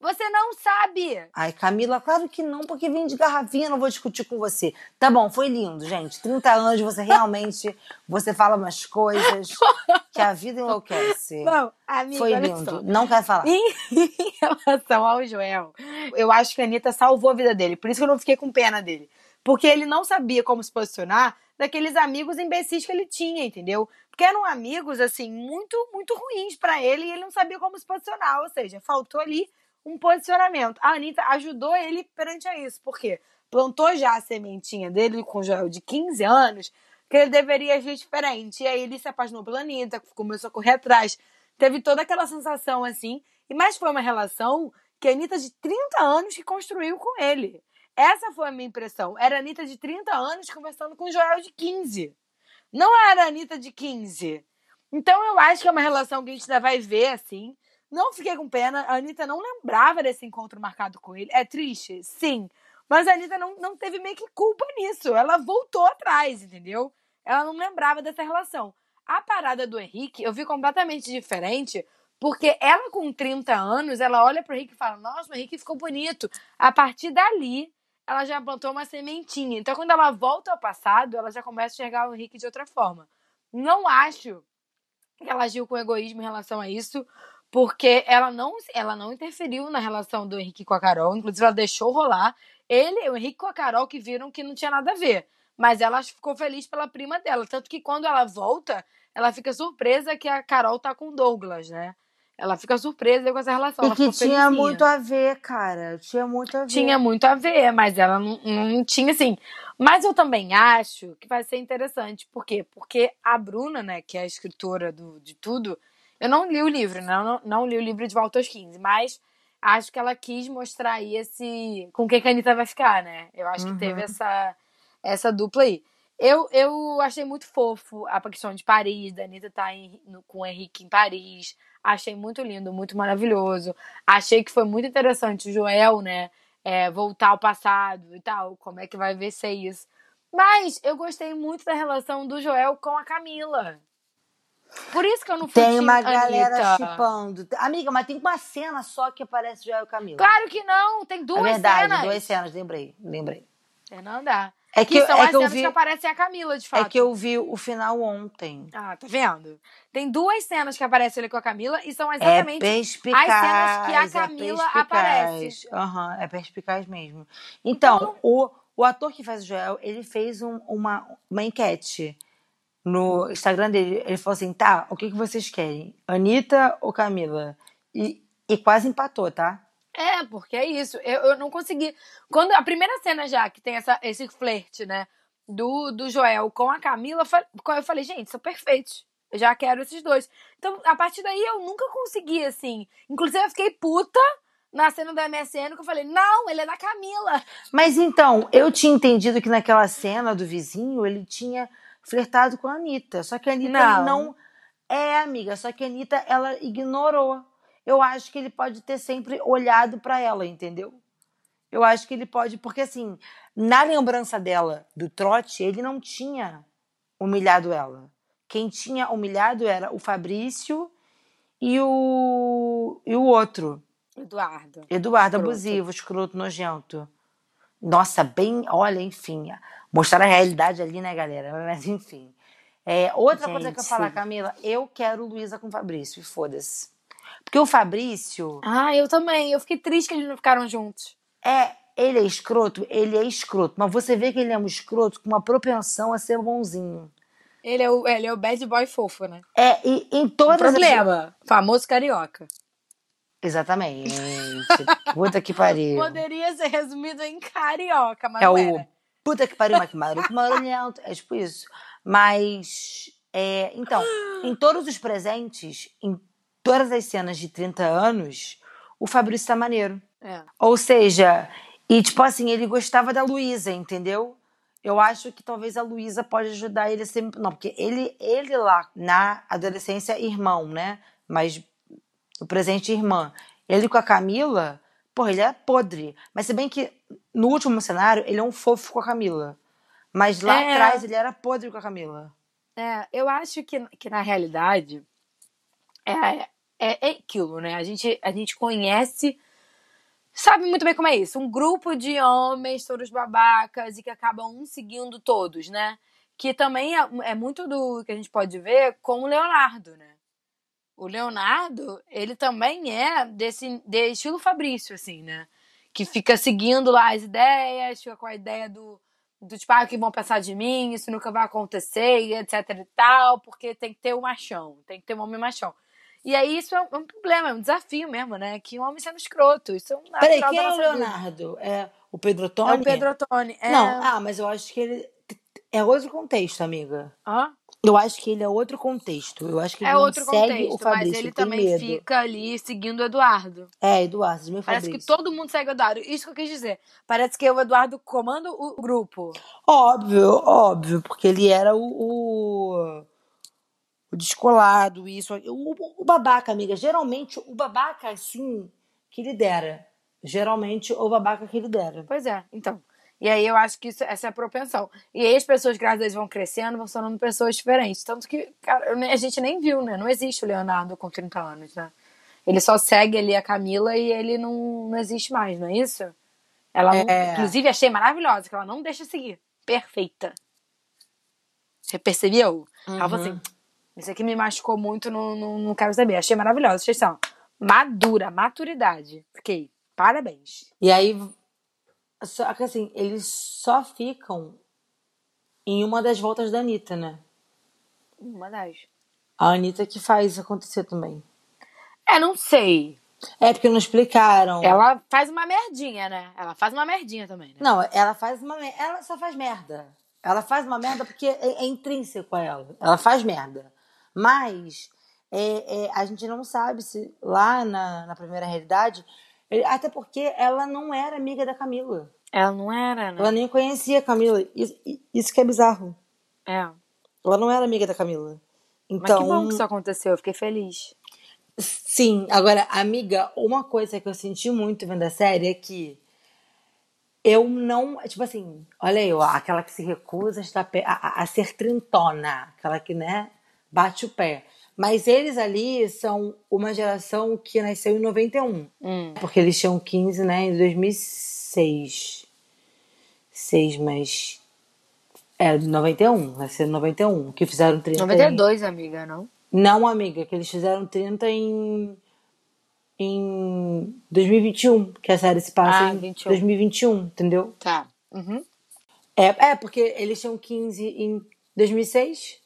Você não sabe. Ai, Camila, claro que não, porque vem de garrafinha, não vou discutir com você. Tá bom, foi lindo, gente. 30 anos, você realmente, você fala umas coisas que a vida enlouquece. Não, amiga, foi lindo. Não quero falar. Em relação ao Joel, eu acho que a Anitta salvou a vida dele. Por isso que eu não fiquei com pena dele. Porque ele não sabia como se posicionar daqueles amigos imbecis que ele tinha, entendeu? Porque eram amigos, assim, muito, muito ruins pra ele e ele não sabia como se posicionar. Ou seja, faltou ali um posicionamento. A Anitta ajudou ele perante a isso. Por quê? Plantou já a sementinha dele com o Joel de 15 anos que ele deveria agir diferente. E aí ele se apaixonou pela Anitta, começou a correr atrás. Teve toda aquela sensação assim. E Mas foi uma relação que a Anitta de 30 anos que construiu com ele. Essa foi a minha impressão. Era a Anitta de 30 anos conversando com o Joel de 15. Não era a Anitta de 15. Então eu acho que é uma relação que a gente ainda vai ver, assim. Não fiquei com pena. A Anitta não lembrava desse encontro marcado com ele. É triste? Sim. Mas a Anitta não, não teve meio que culpa nisso. Ela voltou atrás, entendeu? Ela não lembrava dessa relação. A parada do Henrique, eu vi completamente diferente, porque ela com 30 anos, ela olha pro Henrique e fala: Nossa, o Henrique ficou bonito. A partir dali, ela já plantou uma sementinha. Então, quando ela volta ao passado, ela já começa a enxergar o Henrique de outra forma. Não acho que ela agiu com egoísmo em relação a isso, porque ela não, ela não interferiu na relação do Henrique com a Carol. Inclusive, ela deixou rolar. Ele, o Henrique com a Carol, que viram que não tinha nada a ver. Mas ela ficou feliz pela prima dela. Tanto que quando ela volta, ela fica surpresa que a Carol tá com o Douglas, né? Ela fica surpresa com essa relação. E que tinha felizinha. muito a ver, cara. Tinha muito a ver. Tinha muito a ver, mas ela não, não tinha, assim. Mas eu também acho que vai ser interessante. Por quê? Porque a Bruna, né, que é a escritora do, de tudo, eu não li o livro, né? Eu não, não li o livro de Volta aos 15, mas acho que ela quis mostrar aí esse. com quem que a Anitta vai ficar, né? Eu acho Uhum. que teve essa, essa dupla aí. Eu, eu achei muito fofo a questão de Paris, da Anitta estar em- no- com o Henrique em Paris. Achei muito lindo, muito maravilhoso. Achei que foi muito interessante o Joel, né? é, voltar ao passado e tal. Como é que vai ver ser isso. Mas eu gostei muito da relação do Joel com a Camila. Por isso que eu não fui Tem uma galera chipando. Amiga, mas tem uma cena só que aparece Joel e Camila. Claro que não, tem duas é verdade, cenas. duas cenas, lembrei, lembrei. Fernanda. É Que, que, são é as que cenas vi, que aparecem a Camila, de fato. é que eu vi o final ontem. Ah, tá vendo? Tem duas cenas que aparecem ali com a Camila e são É exatamente perspicaz. as cenas que a é Camila perspicaz. aparece. Aham, é perspicaz mesmo. Então, o, o ator que faz o Joel, ele fez um- uma, uma enquete no Instagram dele. Ele falou assim: tá, o que, que vocês querem? Anitta ou Camila? E, e quase empatou, tá? É, porque é isso. Eu, eu não consegui. Quando a primeira cena já que tem essa, esse flerte, né? Do, do Joel com a Camila, eu falei, gente, são perfeitos. Eu já quero esses dois. Então, a partir daí, eu nunca consegui, assim. Inclusive, eu fiquei puta na cena da MSN que eu falei, não, ele é da Camila. Mas então, eu tinha entendido que naquela cena do vizinho ele tinha flertado com a Anitta. Só que a Anitta Não. não. É, amiga, só que a Anitta ela ignorou. Eu acho que ele pode ter sempre olhado pra ela, entendeu? Eu acho que ele pode, porque assim, na lembrança dela do trote, ele não tinha humilhado ela. Quem tinha humilhado era o Fabrício e o, e o outro. Eduardo. Eduardo Escroto. abusivo, escroto, nojento. Nossa, bem, olha, enfim, mostrar a realidade ali, né, galera? Mas enfim. É, outra coisa que eu Gente. falar, Camila, eu quero Luísa com Fabrício, e foda-se. Porque o Fabrício, Ah, eu também. Eu fiquei triste que eles não ficaram juntos. é, ele é escroto, ele é escroto, mas você vê que ele é um escroto com uma propensão a ser bonzinho. Ele é o, ele é o bad boy fofo, né? É, e em todas as- problema. Famoso carioca. Exatamente. Puta que pariu. Poderia ser resumido em carioca, mas É o era. Puta que pariu, mas que maluco barulhento. É tipo isso. Mas, é, então, em todos os presentes, em todas as cenas de 30 anos, o Fabrício tá maneiro. É. Ou seja, e tipo assim, ele gostava da Luísa, entendeu? Eu acho que talvez a Luísa pode ajudar ele a ser. Não, porque ele, ele lá na adolescência, irmão, né? Mas no presente, irmã. Ele com a Camila, porra, ele é podre. Mas se bem que no último cenário, ele é um fofo com a Camila. Mas lá É. atrás, ele era podre com a Camila. É, eu acho que, que na realidade é, é, é aquilo, né? A gente, a gente conhece, sabe muito bem como é isso. Um grupo de homens, todos babacas, e que acabam um seguindo todos, né? Que também é, é muito do que a gente pode ver com o Leonardo, né? O Leonardo, ele também é desse de estilo Fabrício, assim, né? Que fica seguindo lá as ideias, fica com a ideia do, do tipo, ah, o que vão pensar de mim, isso nunca vai acontecer, e etc e tal, porque tem que ter o machão, tem que ter um homem machão. E aí isso é um, é um problema, é um desafio mesmo, né? Que um homem sendo escroto, isso é um Peraí, quem é o vida. Leonardo? É o Pedro É Tony? o Pedro Ottoni. É... Não, ah, mas eu acho que ele. É outro contexto, amiga. Hã? Eu acho que ele é outro contexto. Eu acho que ele É outro segue contexto, o Fabrício. mas ele também medo. fica ali seguindo o Eduardo. É, Eduardo, meu Parece Fabrício. que todo mundo segue o Eduardo. Isso que eu quis dizer. Parece que o Eduardo comanda o grupo. Óbvio, óbvio, porque ele era o, o, o descolado, isso. O, o babaca, amiga. Geralmente, o babaca, assim, que lidera. Geralmente, o babaca que lidera. Pois é, então. E aí eu acho que isso, essa é a propensão. E aí as pessoas, graças a Deus, vão crescendo, vão se tornando pessoas diferentes. Tanto que, cara, a gente nem viu, né? Não existe o Leonardo com 30 anos, né? Ele só segue ali a Camila e ele não, não existe mais, não é isso? Ela, não- É. inclusive, achei maravilhosa, que ela não deixa seguir. Perfeita. Você percebeu? Ela falou Uhum. assim, isso aqui me machucou muito, não, não, não quero saber. Achei maravilhosa. Achei assim, ó, madura, maturidade. Fiquei, parabéns. E aí, só que assim, eles só ficam em uma das voltas da Anitta, né? Uma das. A Anitta que faz isso acontecer também. É, não sei. É porque não explicaram. Ela faz uma merdinha, né? Ela faz uma merdinha também, né? Não, ela faz uma Ela só faz merda. Ela faz uma merda porque é, é intrínseco a ela. Ela faz merda. Mas é, é, a gente não sabe se lá na, na primeira realidade. Até porque ela não era amiga da Camila. Ela não era, né? Ela nem conhecia a Camila. Isso, isso que é bizarro. É. Ela não era amiga da Camila. Mas Então, que bom que isso aconteceu, eu fiquei feliz. Sim, agora, amiga, uma coisa que eu senti muito vendo a série é que eu não. Tipo assim, olha aí, ó, aquela que se recusa a, a- a ser trintona, aquela que, né, bate o pé. Mas eles ali são uma geração que nasceu em 91. Hum. Porque eles tinham 15, né, em 2006. 6, mas. É, 91, nasceu em 91, que fizeram 30 em- 92, amiga, não? não, amiga, que eles fizeram 30 em. em 2021, que a série se passa Ah, em 21. 2021, entendeu? Tá. Uhum. É, é, porque eles tinham 15 em 2006?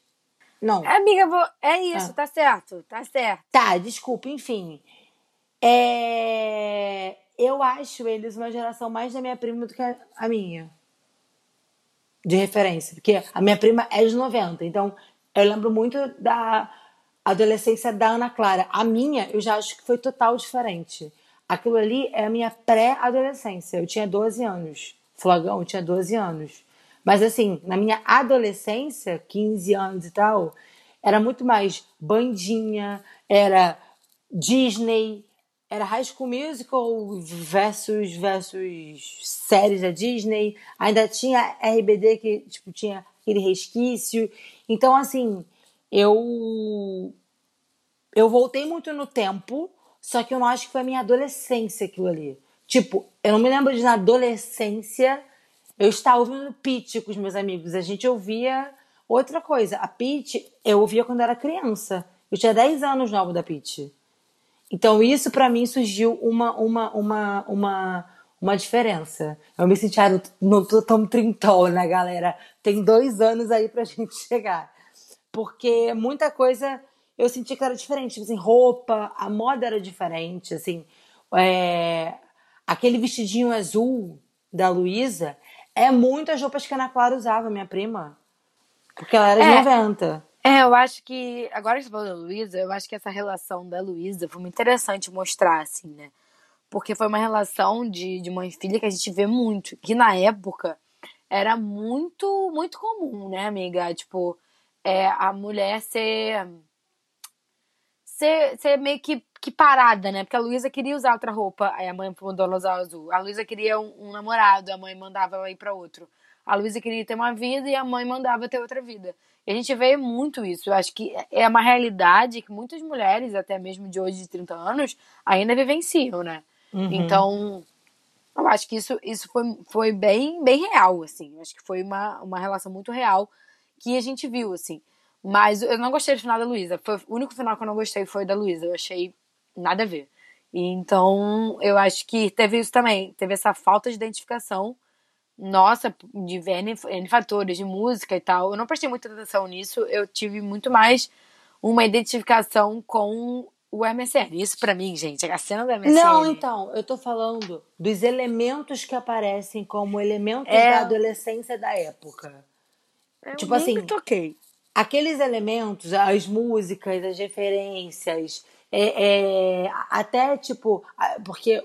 Não. É, amiga, vou... é isso, Ah. tá certo, tá certo. Tá, desculpa, enfim. É, Eu acho eles uma geração mais da minha prima do que a minha. De referência. Porque a minha prima é de 90, então Eu lembro muito da adolescência da Ana Clara. A minha, eu já acho que foi total diferente. Aquilo ali é a minha pré-adolescência. Eu tinha 12 anos. Flogão, eu tinha 12 anos. Mas assim, na minha adolescência, 15 anos e tal, era muito mais bandinha, era Disney, era High School Musical versus versus séries da Disney. Ainda tinha RBD que tipo tinha aquele resquício. Então assim, eu eu voltei muito no tempo, só que eu não acho que foi a minha adolescência aquilo ali. Tipo, eu não me lembro de na adolescência eu estava ouvindo Pitch com os meus amigos. A gente ouvia outra coisa. A Pitch eu ouvia quando era criança. Eu tinha 10 anos no álbum da Pitch. Então isso para mim surgiu uma uma uma uma uma diferença. Eu me senti, ah, não tô tão trintão, né, galera? Tem dois anos aí pra gente chegar. Porque muita coisa eu senti que era diferente. Tipo assim, roupa, a moda era diferente, assim. É... Aquele vestidinho azul da Luísa é muito as roupas que a Ana Clara usava, minha prima. Porque ela era de É. 90. É, eu acho que. Agora que você falou da Luísa, eu acho que essa relação da Luísa foi muito interessante mostrar, assim, né? Porque foi uma relação de, de mãe e filha que a gente vê muito. Que na época era muito, muito comum, né, amiga? Tipo, é, a mulher ser. Ser, ser meio que, que parada, né? Porque a Luísa queria usar outra roupa, aí a mãe mandou ela usar azul. A Luísa queria um, um namorado, a mãe mandava ela ir pra outro. A Luísa queria ter uma vida e a mãe mandava ter outra vida. E a gente vê muito isso. Eu acho que é uma realidade que muitas mulheres, até mesmo de hoje, de 30 anos, ainda vivenciam, né? Uhum. Então, eu acho que isso, isso foi, foi bem, bem real, assim. Eu acho que foi uma, uma relação muito real que a gente viu, assim. Mas eu não gostei do final da Luísa. Foi o único final que eu não gostei foi da Luísa. Eu achei nada a ver. Então, eu acho que teve isso também. Teve essa falta de identificação nossa, de N, N fatores, de música e tal. Eu não prestei muita atenção nisso. Eu tive muito mais uma identificação com o MSN. Isso pra mim, gente, a cena do MSN. Não, então, eu tô falando dos elementos que aparecem como elementos É. da adolescência da época. Eu tipo assim, toquei. Aqueles elementos, as músicas, as referências, é, é, até tipo, porque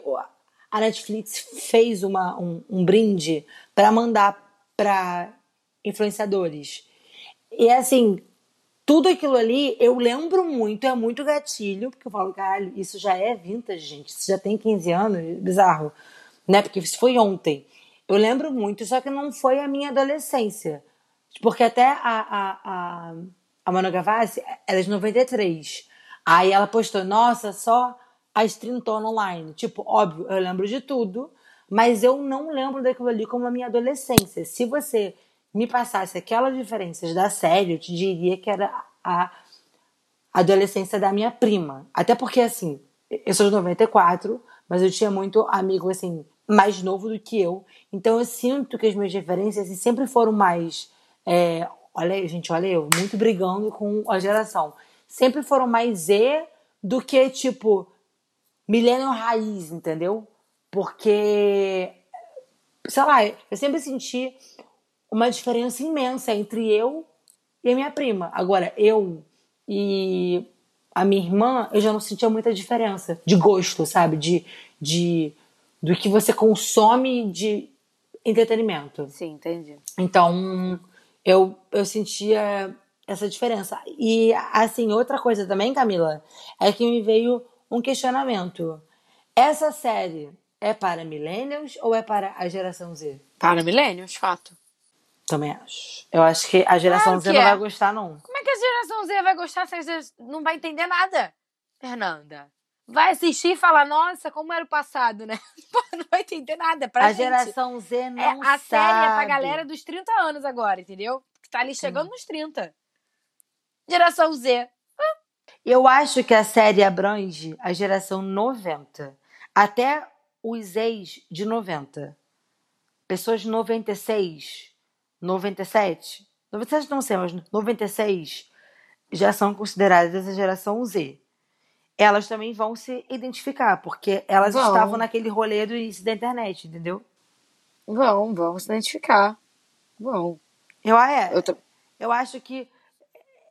a Netflix fez uma, um, um brinde para mandar para influenciadores. E assim, tudo aquilo ali eu lembro muito, é muito gatilho, porque eu falo, caralho, isso já é vintage, gente, isso já tem 15 anos, bizarro, né? Porque isso foi ontem. Eu lembro muito, só que não foi a minha adolescência. Porque até a, a, a, a Manu Gavassi, ela é de 93. Aí ela postou, nossa, só as trintona online. Tipo, óbvio, eu lembro de tudo, mas eu não lembro daquilo ali como a minha adolescência. Se você me passasse aquelas diferenças da série, eu te diria que era a adolescência da minha prima. Até porque, assim, eu sou de 94, mas eu tinha muito amigo, assim, mais novo do que eu. Então eu sinto que as minhas referências assim, sempre foram mais. É, olha aí, gente, olha eu, muito brigando com a geração. Sempre foram mais Z do que, tipo, millennial raiz, entendeu? Porque, sei lá, eu sempre senti uma diferença imensa entre eu e a minha prima. Agora, eu e a minha irmã, eu já não sentia muita diferença de gosto, sabe? De, de do que você consome de entretenimento. Sim, entendi. Então, eu, eu sentia essa diferença. E, assim, outra coisa também, Camila, é que me veio um questionamento. Essa série é para millennials ou é para a geração Z? Para milênios, fato. Também acho. Eu acho que a geração Claro Z não é. vai gostar, não. Como é que a geração Z vai gostar se a Z não vai entender nada? Fernanda. Vai assistir e falar, nossa, como era o passado, né? Não vai entender nada. Pra a gente. geração Z É, não a sabe. série é pra galera dos 30 anos agora, entendeu? Que tá ali chegando nos 30. Geração Z. Eu acho que a série abrange a geração 90 até os ex de 90. Pessoas de 96, 97, 97 não sei, mas 96 já são consideradas a geração Z. Elas também vão se identificar, porque elas Vão. estavam naquele rolê do início da internet, entendeu? Vão, vão se identificar. Vão. Eu, é, Eu tô... Eu acho que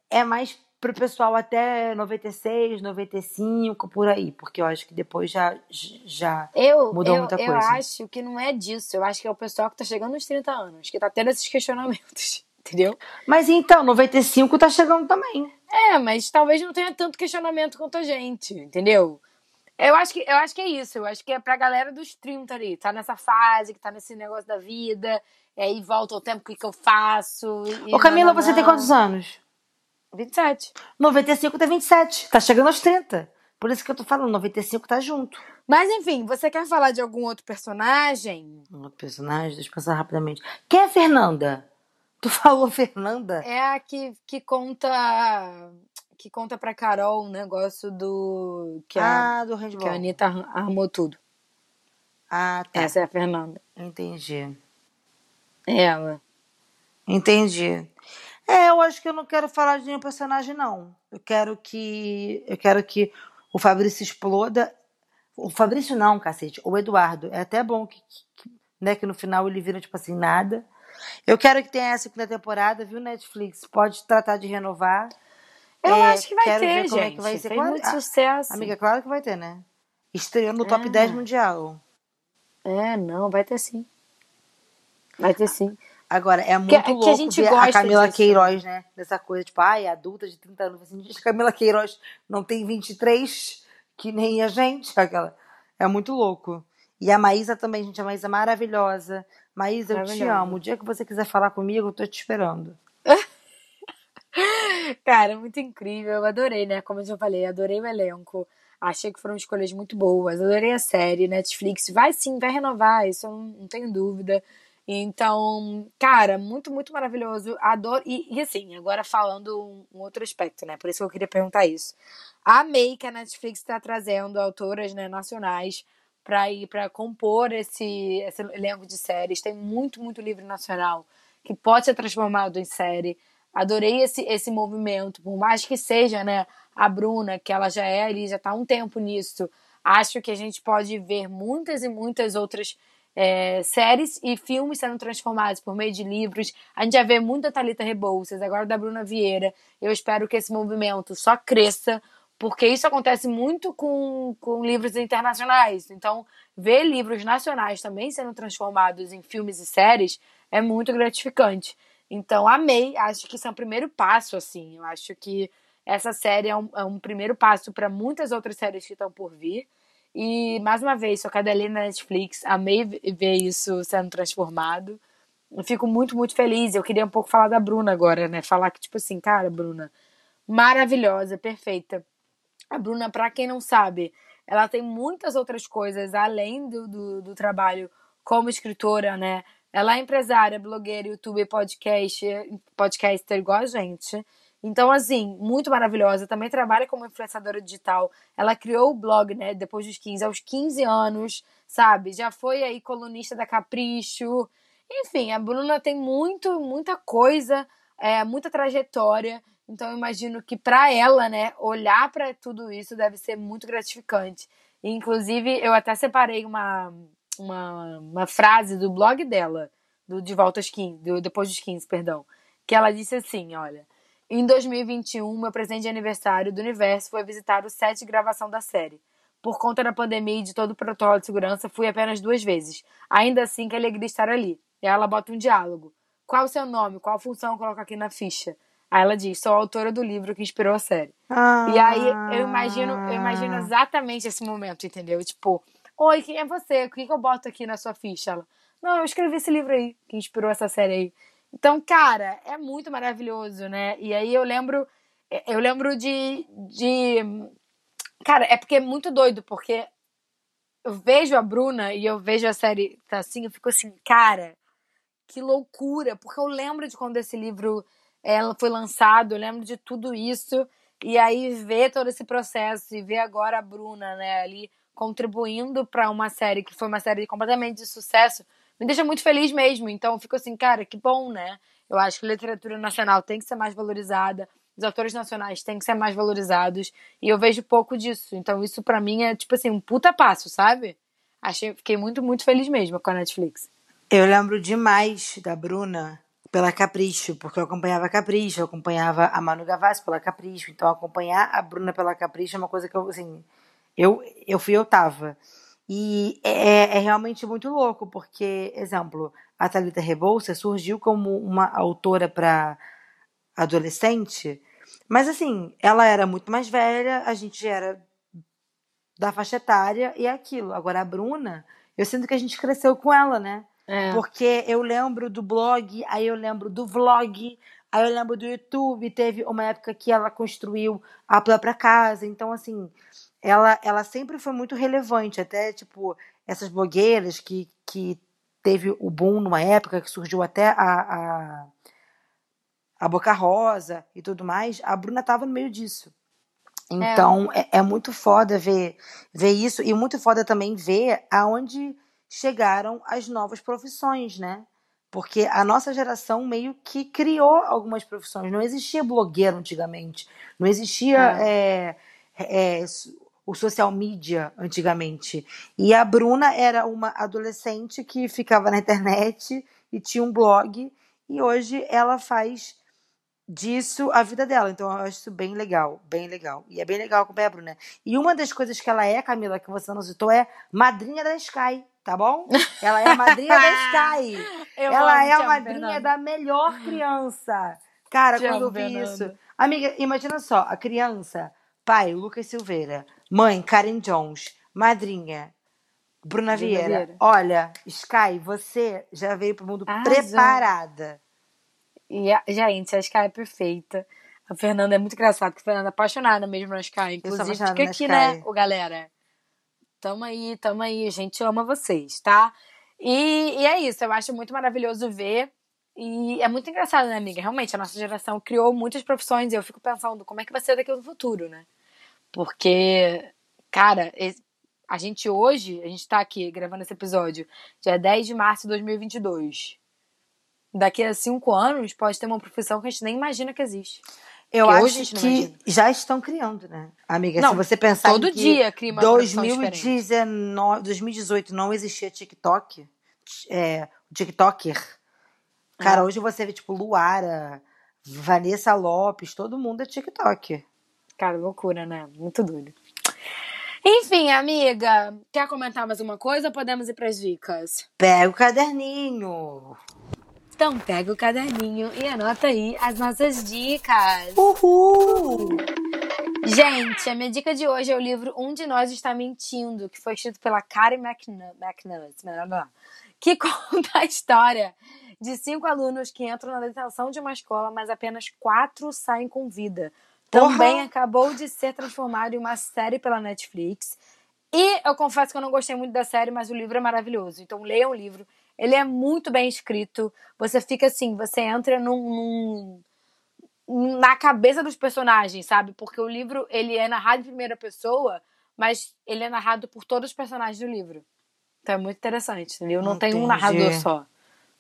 é mais pro pessoal até 96, 95, por aí. Porque eu acho que depois já, já Eu, mudou eu, muita eu coisa. acho que não é disso. Eu acho que é o pessoal que tá chegando nos 30 anos, que tá tendo esses questionamentos. Entendeu? Mas então, 95 tá chegando também. É, mas talvez não tenha tanto questionamento quanto a gente, entendeu? Eu acho que, eu acho que é isso. Eu acho que é pra galera dos 30 ali. Tá nessa fase, que tá nesse negócio da vida. E aí volta o tempo, o que, que eu faço. E Ô Camila, nananã. você tem quantos anos? 27. 95 tem 27. Tá chegando aos 30. Por isso que eu tô falando, 95 tá junto. Mas enfim, você quer falar de algum outro personagem? Um outro personagem, deixa eu pensar rapidamente. Quem é a Fernanda? Tu falou Fernanda? É a que, que conta. Que conta pra Carol o negócio do. Que a, ah, do handball. que a Anitta armou tudo. Ah, tá. Essa é a Fernanda. Entendi. É ela. Entendi. É, eu acho que eu não quero falar de nenhum personagem, não. Eu quero que. Eu quero que o Fabrício exploda. O Fabrício não, cacete. O Eduardo. É até bom que, que- né, que no final ele vira, tipo assim, nada. Eu quero que tenha essa segunda temporada, viu, Netflix? Pode tratar de renovar. Eu É, acho que vai quero ter, ver gente. como é que vai ser. Fez Claro- muito Ah, sucesso. Amiga, claro que vai ter, né? Estreou no top Ah. 10 mundial. É, não, vai ter sim. Vai ter sim. Agora, é muito Que- que a louco gente ver a gosta Camila disso. Queiroz, né? Dessa coisa, tipo, ai, adulta de 30 anos. Assim, gente, Camila Queiroz não tem 23, que nem a gente. Aquela. É muito louco. E a Maísa também, gente. A Maísa é maravilhosa. Maísa, eu te amo. O dia que você quiser falar comigo, eu tô te esperando. Cara, muito incrível. Eu adorei, né? Como eu já falei, adorei o elenco. Achei que foram escolhas muito boas. Adorei a série. Netflix vai sim, vai renovar. Isso eu não, não tenho dúvida. Então, cara, muito, muito maravilhoso. Adoro. E, e assim, agora falando um, um outro aspecto, né? Por isso que eu queria perguntar isso. Amei que a Netflix está trazendo autoras né, nacionais para ir para compor esse, esse elenco de séries. Tem muito, muito livro nacional que pode ser transformado em série. Adorei esse, esse movimento, por mais que seja, né, a Bruna, que ela já é ali, já está um tempo nisso. Acho que a gente pode ver muitas e muitas outras é, séries e filmes sendo transformados por meio de livros. A gente já vê muita Thalita Rebouças, agora da Bruna Vieira. Eu espero que esse movimento só cresça, porque isso acontece muito com, com livros internacionais. Então, ver livros nacionais também sendo transformados em filmes e séries é muito gratificante. Então, amei. Acho que isso é um primeiro passo, assim. Eu acho que essa série é um, é um primeiro passo para muitas outras séries que estão por vir. E, mais uma vez, sou cadelinha na Netflix. Amei ver isso sendo transformado. Eu fico muito, muito feliz. Eu queria um pouco falar da Bruna agora, né? Falar que, tipo assim, cara, Bruna, maravilhosa, perfeita. A Bruna, pra quem não sabe, ela tem muitas outras coisas além do, do, do trabalho como escritora, né? Ela é empresária, blogueira, youtuber, podcast, podcaster igual a gente. Então, assim, muito maravilhosa. Também trabalha como influenciadora digital. Ela criou o blog, né, depois dos 15, aos 15 anos, sabe? Já foi aí colunista da Capricho. Enfim, a Bruna tem muito, muita coisa, é, muita trajetória. Então, eu imagino que para ela, né, olhar para tudo isso deve ser muito gratificante. Inclusive, eu até separei uma, uma, uma frase do blog dela, do De Volta aos 15, do Depois dos 15, perdão. Que ela disse assim: olha. Em 2021, meu presente de aniversário do universo foi visitar o set de gravação da série. Por conta da pandemia e de todo o protocolo de segurança, fui apenas duas vezes. Ainda assim, que alegria estar ali. E ela bota um diálogo. Qual o seu nome? Qual função eu coloco aqui na ficha? Aí ela diz, sou a autora do livro que inspirou a série. Ah. E aí eu imagino, eu imagino exatamente esse momento, entendeu? Tipo, oi, quem é você? O que, que eu boto aqui na sua ficha? Ela, não, eu escrevi esse livro aí, que inspirou essa série aí. Então, cara, é muito maravilhoso, né? E aí eu lembro, eu lembro de, de. Cara, é porque é muito doido, porque eu vejo a Bruna e eu vejo a série tá assim, eu fico assim, cara, que loucura, porque eu lembro de quando esse livro ela foi lançado, eu lembro de tudo isso, e aí ver todo esse processo e ver agora a Bruna, né, ali contribuindo para uma série que foi uma série completamente de sucesso, me deixa muito feliz mesmo. Então fico assim, cara, que bom, né? Eu acho que a literatura nacional tem que ser mais valorizada, os autores nacionais têm que ser mais valorizados, e eu vejo pouco disso. Então isso para mim é tipo assim, um puta passo, sabe? Achei, fiquei muito, muito feliz mesmo com a Netflix. Eu lembro demais da Bruna pela Capricho, porque eu acompanhava a Capricho, eu acompanhava a Manu Gavassi pela Capricho, então acompanhar a Bruna pela Capricho é uma coisa que eu, assim, eu, eu fui, eu tava. E é, é realmente muito louco, porque, exemplo, a Thalita Rebouça surgiu como uma autora para adolescente, mas assim, ela era muito mais velha, a gente era da faixa etária e é aquilo. Agora a Bruna, eu sinto que a gente cresceu com ela, né? É. Porque eu lembro do blog, aí eu lembro do vlog, aí eu lembro do YouTube. Teve uma época que ela construiu a própria casa. Então, assim, ela, ela sempre foi muito relevante. Até, tipo, essas blogueiras que, que teve o boom numa época, que surgiu até a, a, a Boca Rosa e tudo mais. A Bruna tava no meio disso. Então, é, é muito foda ver, ver isso. E muito foda também ver aonde chegaram as novas profissões, né? Porque a nossa geração meio que criou algumas profissões. Não existia blogueiro antigamente. Não existia é, é, o social media antigamente. E a Bruna era uma adolescente que ficava na internet e tinha um blog. E hoje ela faz disso a vida dela. Então eu acho isso bem legal, bem legal. E é bem legal acompanhar a Bruna. E uma das coisas que ela é, Camila, que você não citou, é madrinha da Sky, tá bom? Ela é a madrinha da Sky. Eu ela é a madrinha Fernanda. da melhor criança. Cara, Te quando eu amo, vi Fernanda. isso. Amiga, imagina só, a criança, pai, Lucas Silveira, mãe, Karen Jones, madrinha, Bruna Vieira. Vieira. Olha, Sky, você já veio pro mundo Arrasou. preparada. E, a- gente, a Sky é perfeita. A Fernanda é muito engraçada, porque a Fernanda é apaixonada mesmo na Sky. Inclusive, fica aqui, Sky. né, ô galera? Tamo aí, tamo aí. A gente ama vocês, tá? E, e é isso, eu acho muito maravilhoso ver. E é muito engraçado, né, amiga? Realmente, a nossa geração criou muitas profissões e eu fico pensando como é que vai ser daqui no futuro, né? Porque, cara, a gente hoje, a gente tá aqui gravando esse episódio, dia 10 de março de 2022. Daqui a cinco anos pode ter uma profissão que a gente nem imagina que existe. Eu acho que já estão criando, né? Amiga, Não, se você pensar todo que dia cria uma profissão diferente. 2019, 2018 não existia TikTok, é, TikToker. Cara, É. hoje você vê, tipo, Luara, Vanessa Lopes, todo mundo é TikTok. Cara, loucura, né? Muito doido. Enfim, amiga, quer comentar mais uma coisa ou podemos ir pras dicas? Pega o caderninho. Então pega o caderninho e anota aí as nossas dicas. Uhul! Gente, a minha dica de hoje é o livro Um de Nós Está Mentindo, que foi escrito pela Karen McNu- McNutt, que conta a história de cinco alunos que entram na detenção de uma escola, mas apenas quatro saem com vida. Também acabou de ser transformado em uma série pela Netflix. E eu confesso que eu não gostei muito da série, mas o livro é maravilhoso. Então leiam o livro. Ele é muito bem escrito. Você fica assim, você entra num- num, na cabeça dos personagens, sabe? Porque o livro, ele é narrado em primeira pessoa, mas ele é narrado por todos os personagens do livro. Então é muito interessante, entendeu? Não tem um narrador só.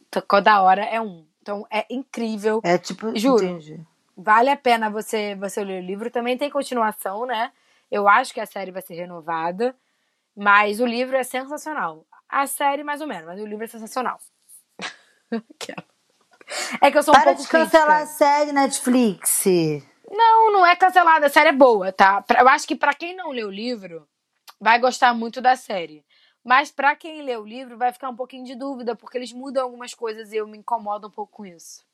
Então, Cada hora é um. Então é incrível. É tipo, Juro. entendi. Vale a pena você, você ler o livro. Também tem continuação, né? Eu acho que a série vai ser renovada. Mas o livro é sensacional. A série, mais ou menos, mas o livro é sensacional. É que eu sou um Para pouco de cancelar a crítica. série Netflix. Não, não é cancelada. A série é boa, tá? Eu acho que pra quem não lê o livro, vai gostar muito da série. Mas pra quem lê o livro, vai ficar um pouquinho de dúvida, porque eles mudam algumas coisas e eu me incomodo um pouco com isso.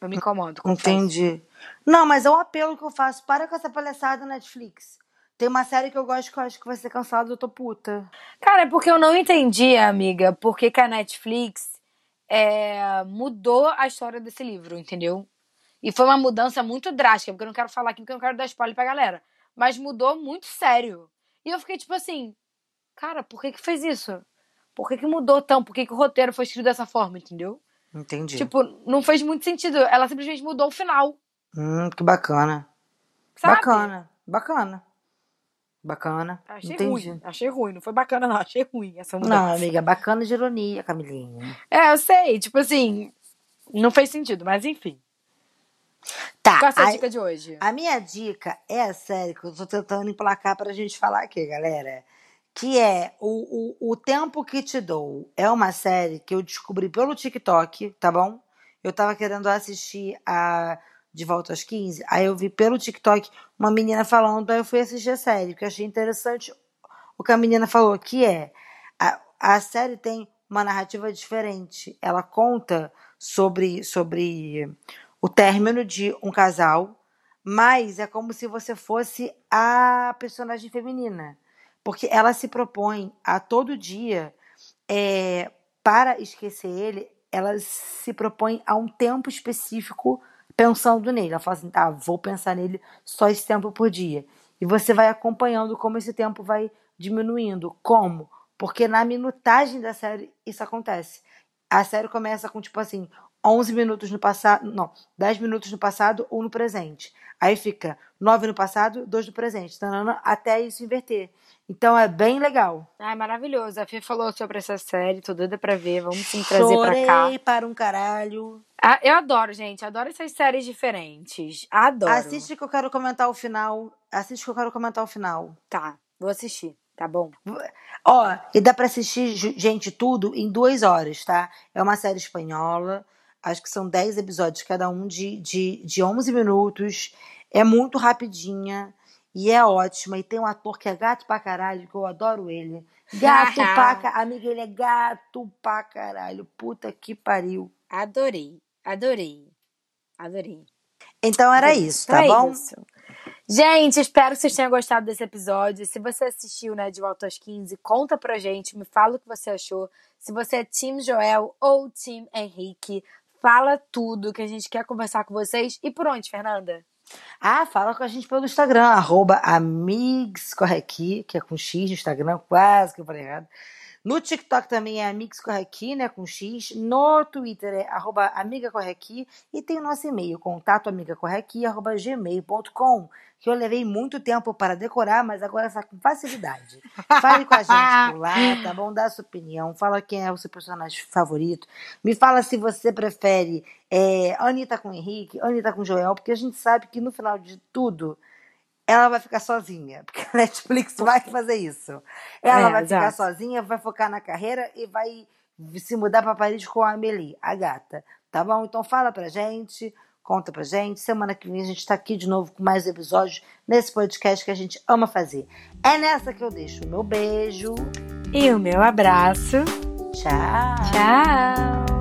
Eu me incomodo, confesso. Entendi. Não, mas é um apelo que eu faço. Para com essa palhaçada Netflix. Tem uma série que eu gosto que eu acho que vai ser cancelada, eu tô puta. Cara, é porque eu não entendi, amiga, por que, que a Netflix é, mudou a história desse livro, entendeu? E foi uma mudança muito drástica, porque eu não quero falar aqui, porque eu não quero dar spoiler pra galera. Mas mudou muito sério. E eu fiquei tipo assim, cara, por que que fez isso? Por que que mudou tão? Por que que o roteiro foi escrito dessa forma, entendeu? Entendi. Tipo, não fez muito sentido. Ela simplesmente mudou o final, Hum, que bacana. sabe? Bacana. Bacana. Bacana. Achei Entendi. ruim. Achei ruim. Não foi bacana, não. Achei ruim essa mudança. Não, amiga, bacana de ironia, Camilinha. É, eu sei. Tipo assim, não fez sentido, mas enfim. Tá, Qual é a sua a, dica de hoje? a minha dica é a série que eu tô tentando emplacar pra gente falar aqui, galera. Que é o, o, o Tempo que Te Dou. É uma série que eu descobri pelo TikTok, tá bom? eu tava querendo assistir a De Volta às 15, aí eu vi pelo TikTok uma menina falando, aí eu fui assistir a série, porque eu achei interessante o que a menina falou, que é a, a série tem uma narrativa diferente. Ela conta sobre, sobre o término de um casal, mas é como se você fosse a personagem feminina. Porque ela se propõe a todo dia, é, para esquecer ele, ela se propõe a um tempo específico pensando nele. Ela fala assim: tá, vou pensar nele só esse tempo por dia. E você vai acompanhando como esse tempo vai diminuindo. Como? Porque na minutagem da série isso acontece. A série começa com tipo assim, 11 minutos no passado, não, 10 minutos no passado ou no presente. Aí fica 9 no passado, 2 no presente, tanana, até isso inverter. Então é bem legal. Ai, maravilhoso. A Fê falou sobre essa série, tô doida pra ver. Vamos sim trazer Chorei pra cá. para um caralho. Ah, eu adoro, gente. Adoro essas séries diferentes. Adoro. Assiste que eu quero comentar o final. Assiste que eu quero comentar o final. Tá, vou assistir. Tá bom? Ó, e dá pra assistir, gente, tudo em duas horas, tá? É uma série espanhola. Acho que são 10 episódios, cada um de, de, de 11 minutos. É muito rapidinha e é ótima. E tem um ator que é gato pra caralho, que eu adoro ele. Gato pra caralho. Amiga, ele é gato pra caralho. Puta que pariu. Adorei. Adorei. Adorei. Então era isso, tá Então é bom? isso. Gente, espero que vocês tenham gostado desse episódio. Se você assistiu, né, de volta às 15, conta pra gente, me fala o que você achou. Se você é Team Joel ou Team Henrique, fala tudo que a gente quer conversar com vocês. E por onde, Fernanda? Ah, fala com a gente pelo Instagram, arroba amigoscorrequi, que é com X no Instagram, quase que eu falei errado. No TikTok também é amigoscorrequi, né, com X. No Twitter é arroba amigacorrequi. E tem o nosso e-mail, contato arroba gmail.com, que eu levei muito tempo para decorar, mas agora está com facilidade. Fale com a gente por lá, tá bom? Dá a sua opinião, fala quem é o seu personagem favorito. Me fala se você prefere é, Anitta com Henrique, Anitta com Joel, porque a gente sabe que no final de tudo ela vai ficar sozinha, porque a Netflix vai fazer isso. Ela É, vai ficar exato. sozinha, vai focar na carreira e vai se mudar para Paris com a Amelie, a gata. Tá bom? Então fala pra gente, conta pra gente. Semana que vem a gente tá aqui de novo com mais episódios nesse podcast que a gente ama fazer. É nessa que eu deixo o meu beijo. E o meu abraço. Tchau. Tchau.